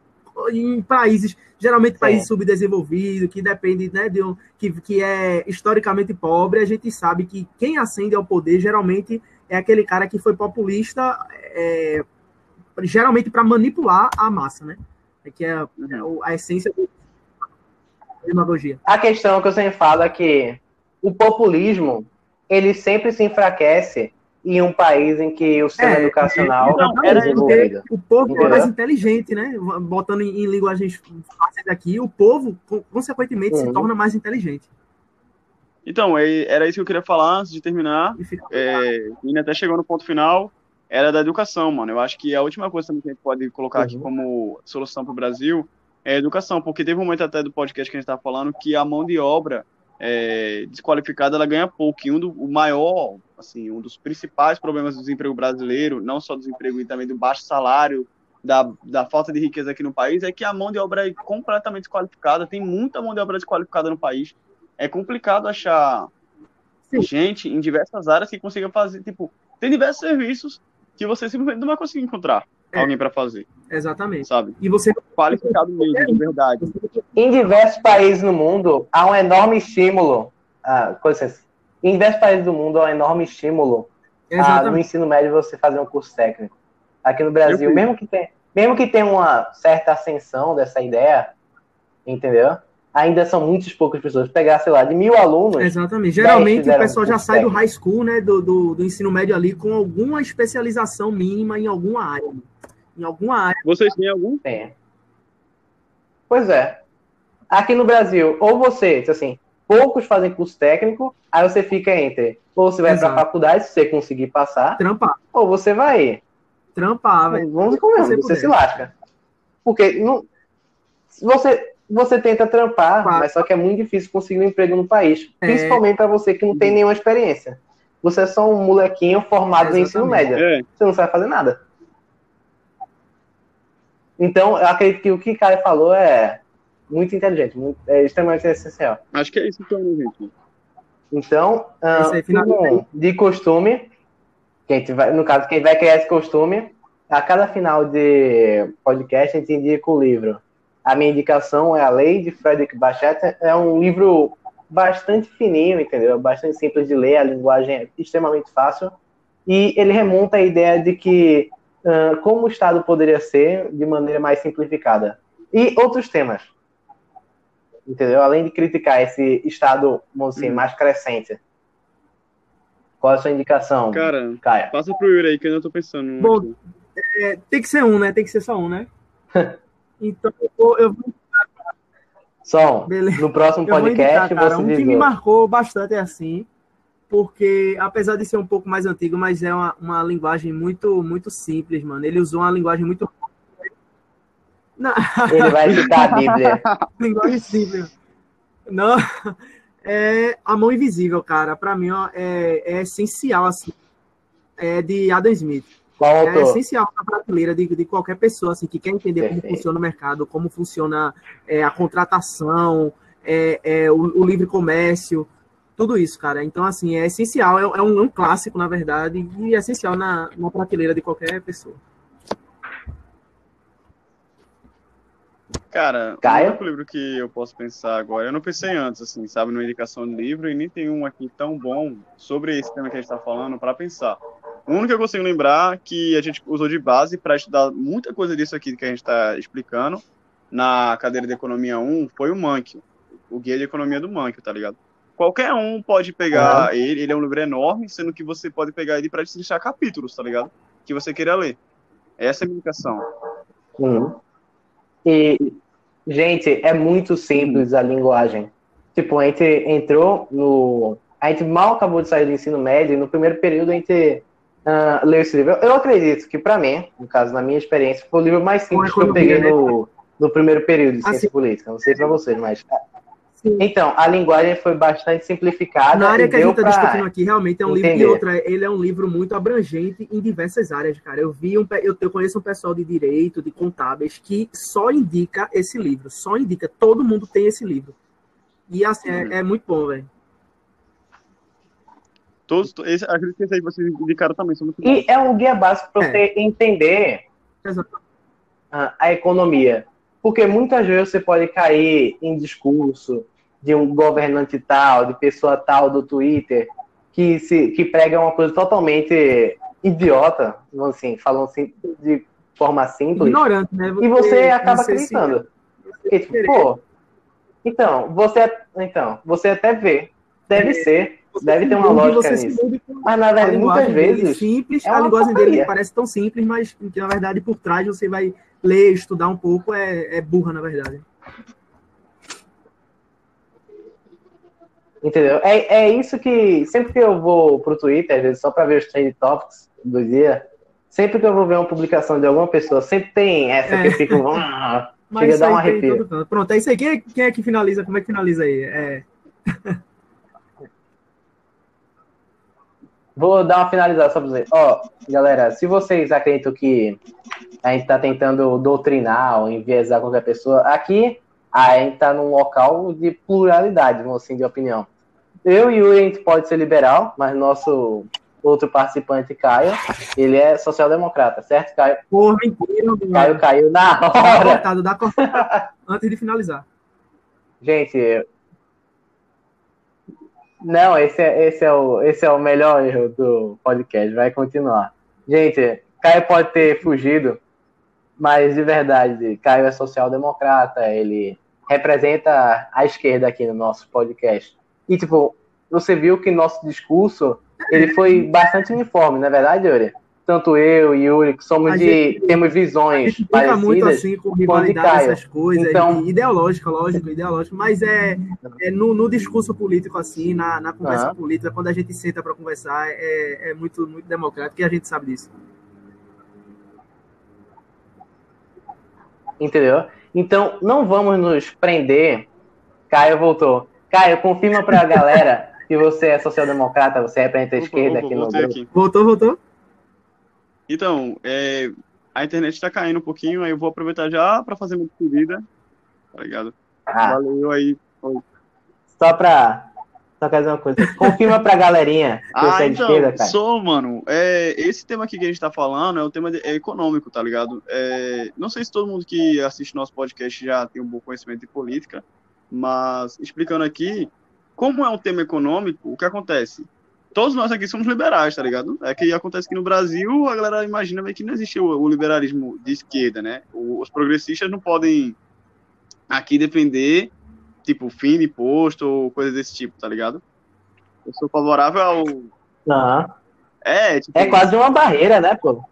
em países, geralmente países subdesenvolvidos, que depende né, de um, que, que é historicamente pobre, a gente sabe que quem ascende ao poder geralmente é aquele cara que foi populista, é, geralmente para manipular a massa, né? É que é, é o- a essência da demagogia. A questão que eu sempre falo é que o populismo ele sempre se enfraquece em um país em que o sistema É, educacional então, é era desenvolvido. O povo é Entendeu? mais inteligente, né? Botando em, em linguagens fáceis aqui, o povo, co- consequentemente, se Uhum. torna mais inteligente. Então, é- era isso que eu queria falar antes de terminar. E É, e até chegou no ponto final, era da educação, mano. Eu acho que a última coisa também que a gente pode colocar aqui Uhum. como solução para o Brasil é a educação, porque teve um momento até do podcast que a gente estava falando que a mão de obra é, desqualificada ela ganha pouco. E um do, o maior, assim, um dos principais problemas do desemprego brasileiro, não só do desemprego e também do baixo salário, da, da falta de riqueza aqui no país, é que a mão de obra é completamente desqualificada. Tem muita mão de obra desqualificada no país. É complicado achar Sim. gente em diversas áreas que consiga fazer, tipo, tem diversos serviços que você simplesmente não vai conseguir encontrar É. alguém para fazer, Exatamente. sabe? E você, Qualificado mesmo, de verdade. Em diversos países no mundo há um enorme estímulo. Ah, com licença. em diversos países do mundo há um enorme estímulo ah, no ensino médio você fazer um curso técnico. Aqui no Brasil, mesmo que, tenha, mesmo que tenha uma certa ascensão dessa ideia, entendeu? Ainda são muitas poucas pessoas. Pegar, sei lá, de mil alunos, Exatamente. Geralmente o pessoal já sai do high school, né? Do, do, do ensino médio ali, com alguma especialização mínima em alguma área. Em alguma área. Vocês têm algum? tem. Pois é. Aqui no Brasil, ou você, assim, poucos fazem curso técnico, aí você fica entre, ou você vai para faculdade, se você conseguir passar, Trampar. ou você vai Trampar, velho. Vamos comer, Se você puder. se lasca. Porque não, se você, você tenta trampar, Claro. mas só que é muito difícil conseguir um emprego no país. É. Principalmente para você que não tem nenhuma experiência. Você é só um molequinho formado no ensino Exatamente. médio. É, Você não sabe fazer nada. Então, eu acredito que o que o Caio falou é muito inteligente, muito- é extremamente essencial. acho que é isso então, né, gente. Então, É ah, como de costume, quem tiver, no caso, quem vai criar esse costume, a cada final de podcast a gente indica o livro. A minha indicação é A Lei de Frederick Bachet. É um livro bastante fininho, entendeu? Bastante simples de ler, a linguagem é extremamente fácil. E ele remonta a ideia de que ah, como o Estado poderia ser de maneira mais simplificada. E outros temas. Entendeu? Além de criticar esse Estado, vamos Hum. mais crescente. Qual é a sua indicação, Cara, Caia? passa pro Yuri aí que eu ainda tô pensando. Bom. É, tem que ser um, né? Tem que ser só um, né? Então, eu vou, eu vou, Som, beleza. no próximo Eu podcast indicar, cara, você um que me marcou bastante é assim, porque apesar de ser um pouco mais antigo, mas é uma, uma linguagem muito muito simples, mano. Ele usou uma linguagem muito Não, Ele vai citar a Bíblia. linguagem simples. Não, é a mão invisível, cara. Para mim ó, é, é essencial assim. É de Adam Smith. Qual É autor? essencial na prateleira de, de qualquer pessoa assim, que quer entender como Perfeito. funciona o mercado, como funciona é, a contratação, é, é, o, o livre comércio, tudo isso, cara. Então, assim, é essencial, é, é um, é um clássico, na verdade, e é essencial na, na prateleira de qualquer pessoa. Cara, Caio? o único livro que eu posso pensar agora, eu não pensei antes, assim, sabe, numa indicação de livro, e nem tem um aqui tão bom sobre esse tema que a gente tá falando para pensar. O único que eu consigo lembrar que a gente usou de base para estudar muita coisa disso aqui que a gente está explicando na cadeira de Economia 1 foi o Mankio, o Guia de Economia do Mankio, tá ligado? Qualquer um pode pegar ele, ele é um livro enorme, sendo que você pode pegar ele para destrinchar capítulos, tá ligado? Que você queira ler. Essa é a minha indicação. Uhum. E, gente, é muito simples a linguagem. Tipo, a gente entrou no. A gente mal acabou de sair do ensino médio e no primeiro período a gente uh, leu esse livro. Eu acredito que, para mim, no caso, na minha experiência, foi o livro mais simples que eu peguei no, no primeiro período de ciência assim, política. Não sei para vocês, mas Sim. Então, a linguagem foi bastante simplificada. Na área que a gente está discutindo aqui, realmente é um entender. livro. E outra, ele é um livro muito abrangente em diversas áreas, cara. Eu vi um, eu, eu conheço um pessoal de direito, de contábeis, que só indica esse livro. Só indica. Todo mundo tem esse livro. E assim, é, é, muito bom, velho. Todos, esse, acredito que esse aí vocês indicaram também. São muito e é um guia básico para é. você entender a, a economia porque muitas vezes você pode cair em discurso de um governante tal, de pessoa tal do Twitter, que, se, que prega uma coisa totalmente idiota, assim, falando assim, de forma simples. Ignorante, né? Você, e você acaba acreditando. Se... tipo, pô, então, você, então, você até vê, deve é, ser, deve ter uma lógica nisso. Mas, na verdade, muitas vezes. Simples, é a linguagem dele parece tão simples, mas que, na verdade, por trás você vai ler, estudar um pouco, é, é burra, na verdade. Entendeu? É, é isso que. Sempre que eu vou pro Twitter, às vezes só para ver os trend topics do dia, sempre que eu vou ver uma publicação de alguma pessoa, sempre tem essa é. que eu fico. Ah, chega a dar um arrepio. Pronto, é isso aí. Quem é, quem é que finaliza? Como é que finaliza aí? É. Vou dar uma finalização para vocês. Ó, galera, se vocês acreditam que a gente está tentando doutrinar ou enviesar qualquer pessoa, aqui a gente está num local de pluralidade, assim, de opinião. Eu e o a gente pode ser liberal, mas nosso outro participante, Caio, ele é social-democrata, certo, Caio? Porra, mentira, Caio caiu na hora. Dá cortado, dá cortado. Antes de finalizar. Gente, não, esse é, esse, é o, esse é o melhor erro do podcast. Vai continuar. Gente, Caio pode ter fugido, mas de verdade, Caio é social-democrata, ele representa a esquerda aqui no nosso podcast. E, tipo, você viu que nosso discurso ele foi bastante uniforme, não é verdade, Yuri? Tanto eu e Yuri, que somos a de. Gente, temos visões. A parecidas, muito assim com rivalidade, essas coisas. Então, ideológica, lógico, ideológico, mas é, é no, no, discurso político, assim, na, na conversa política, quando a gente senta para conversar, é, é muito, muito democrático e a gente sabe disso. Entendeu? Então, não vamos nos prender. Caio voltou. Caio, confirma para a galera que você é social-democrata, você representa a esquerda aqui no aqui. Voltou, voltou? Então, é, a internet está caindo um pouquinho, aí eu vou aproveitar já para fazer minha despedida. Tá ligado? Ah. Valeu aí. Oi. Só pra. Só quer dizer uma coisa. Confirma pra galerinha que ah, você é de então, esquerda, cara. Sou, mano. É, esse tema aqui que a gente tá falando é o tema de, é econômico, tá ligado? É, não sei se todo mundo que assiste nosso podcast já tem um bom conhecimento de política, mas explicando aqui, como é um tema econômico, o que acontece? Todos nós aqui somos liberais, tá ligado? É que acontece que no Brasil a galera imagina que não existe o, o liberalismo de esquerda, né? O, os progressistas não podem aqui defender, tipo, fim de imposto ou coisa desse tipo, tá ligado? Eu sou favorável ao. Não. É, tipo... é quase uma barreira, né, pô?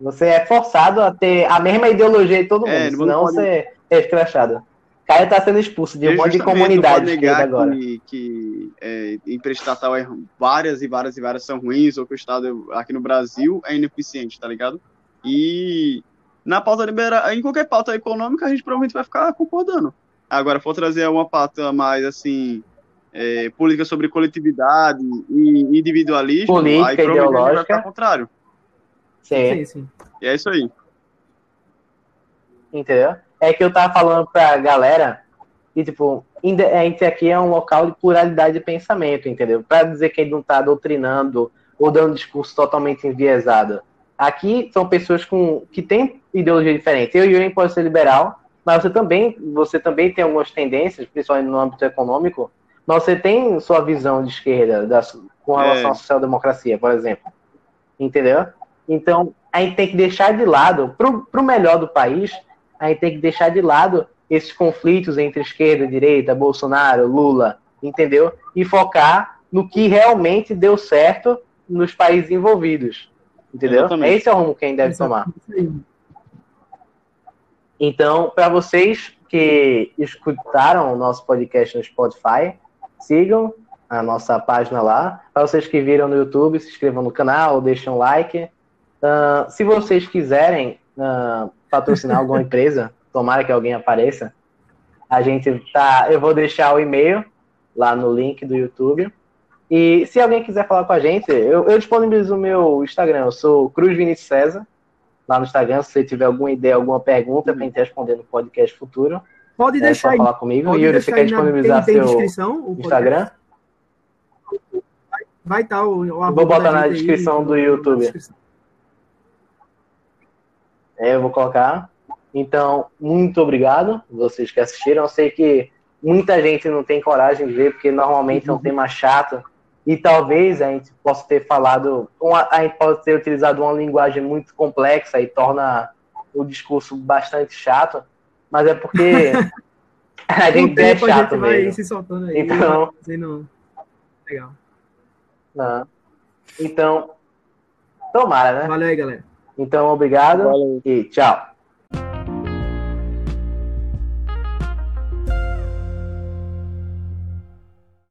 Você é forçado a ter a mesma ideologia de todo é, mundo, senão pode... você é escrachado. Caio tá sendo expulso de um monte de comunidade negar agora. Que, que é, empresa estatal é várias e várias e várias são ruins, ou que o Estado aqui no Brasil é ineficiente, tá ligado? E na pauta liberal, em qualquer pauta econômica, a gente provavelmente vai ficar concordando. Agora, for trazer uma pauta mais assim, é, política sobre coletividade e individualismo, política, aí provavelmente ideológica. vai ficar contrário. Sim. sim, sim. E é isso aí. Entendeu? É que eu tava falando pra galera e, tipo, a gente aqui é um local de pluralidade de pensamento, entendeu? Para dizer que ele não tá doutrinando ou dando discurso totalmente enviesado. Aqui são pessoas com, que têm ideologia diferente. Eu e o Yuri pode ser liberal, mas você também, você também tem algumas tendências, principalmente no âmbito econômico, mas você tem sua visão de esquerda da, com relação é. à social-democracia, por exemplo. Entendeu? Então, a gente tem que deixar de lado, para o melhor do país, a gente tem que deixar de lado esses conflitos entre esquerda, direita, Bolsonaro, Lula, entendeu? E focar no que realmente deu certo nos países envolvidos, entendeu? Exatamente. Esse é o rumo que a gente deve tomar. Então, para vocês que escutaram o nosso podcast no Spotify, sigam a nossa página lá. Para vocês que viram no YouTube, se inscrevam no canal, deixem um like. Uh, se vocês quiserem uh, patrocinar alguma empresa, tomara que alguém apareça, a gente tá. Eu vou deixar o e-mail lá no link do YouTube. E se alguém quiser falar com a gente, eu, eu disponibilizo o meu Instagram. Eu sou Cruz Vinícius César. Lá no Instagram, se você tiver alguma ideia, alguma pergunta para gente responder no podcast futuro. Pode é deixar aí. falar comigo. Pode Yuri, você quer disponibilizar seu Instagram? Vai estar tá o, o Vou botar na descrição aí, do YouTube. Descrição. É, eu vou colocar. Então, muito obrigado vocês que assistiram. Eu sei que muita gente não tem coragem de ver, porque normalmente é um tema chato. E talvez a gente possa ter falado, a gente pode ter utilizado uma linguagem muito complexa e torna o discurso bastante chato, mas é porque a gente é chato a gente mesmo. se soltando aí, então, Legal. Não. Então, tomara, né? Valeu aí, galera. Então, obrigado Valeu. e tchau.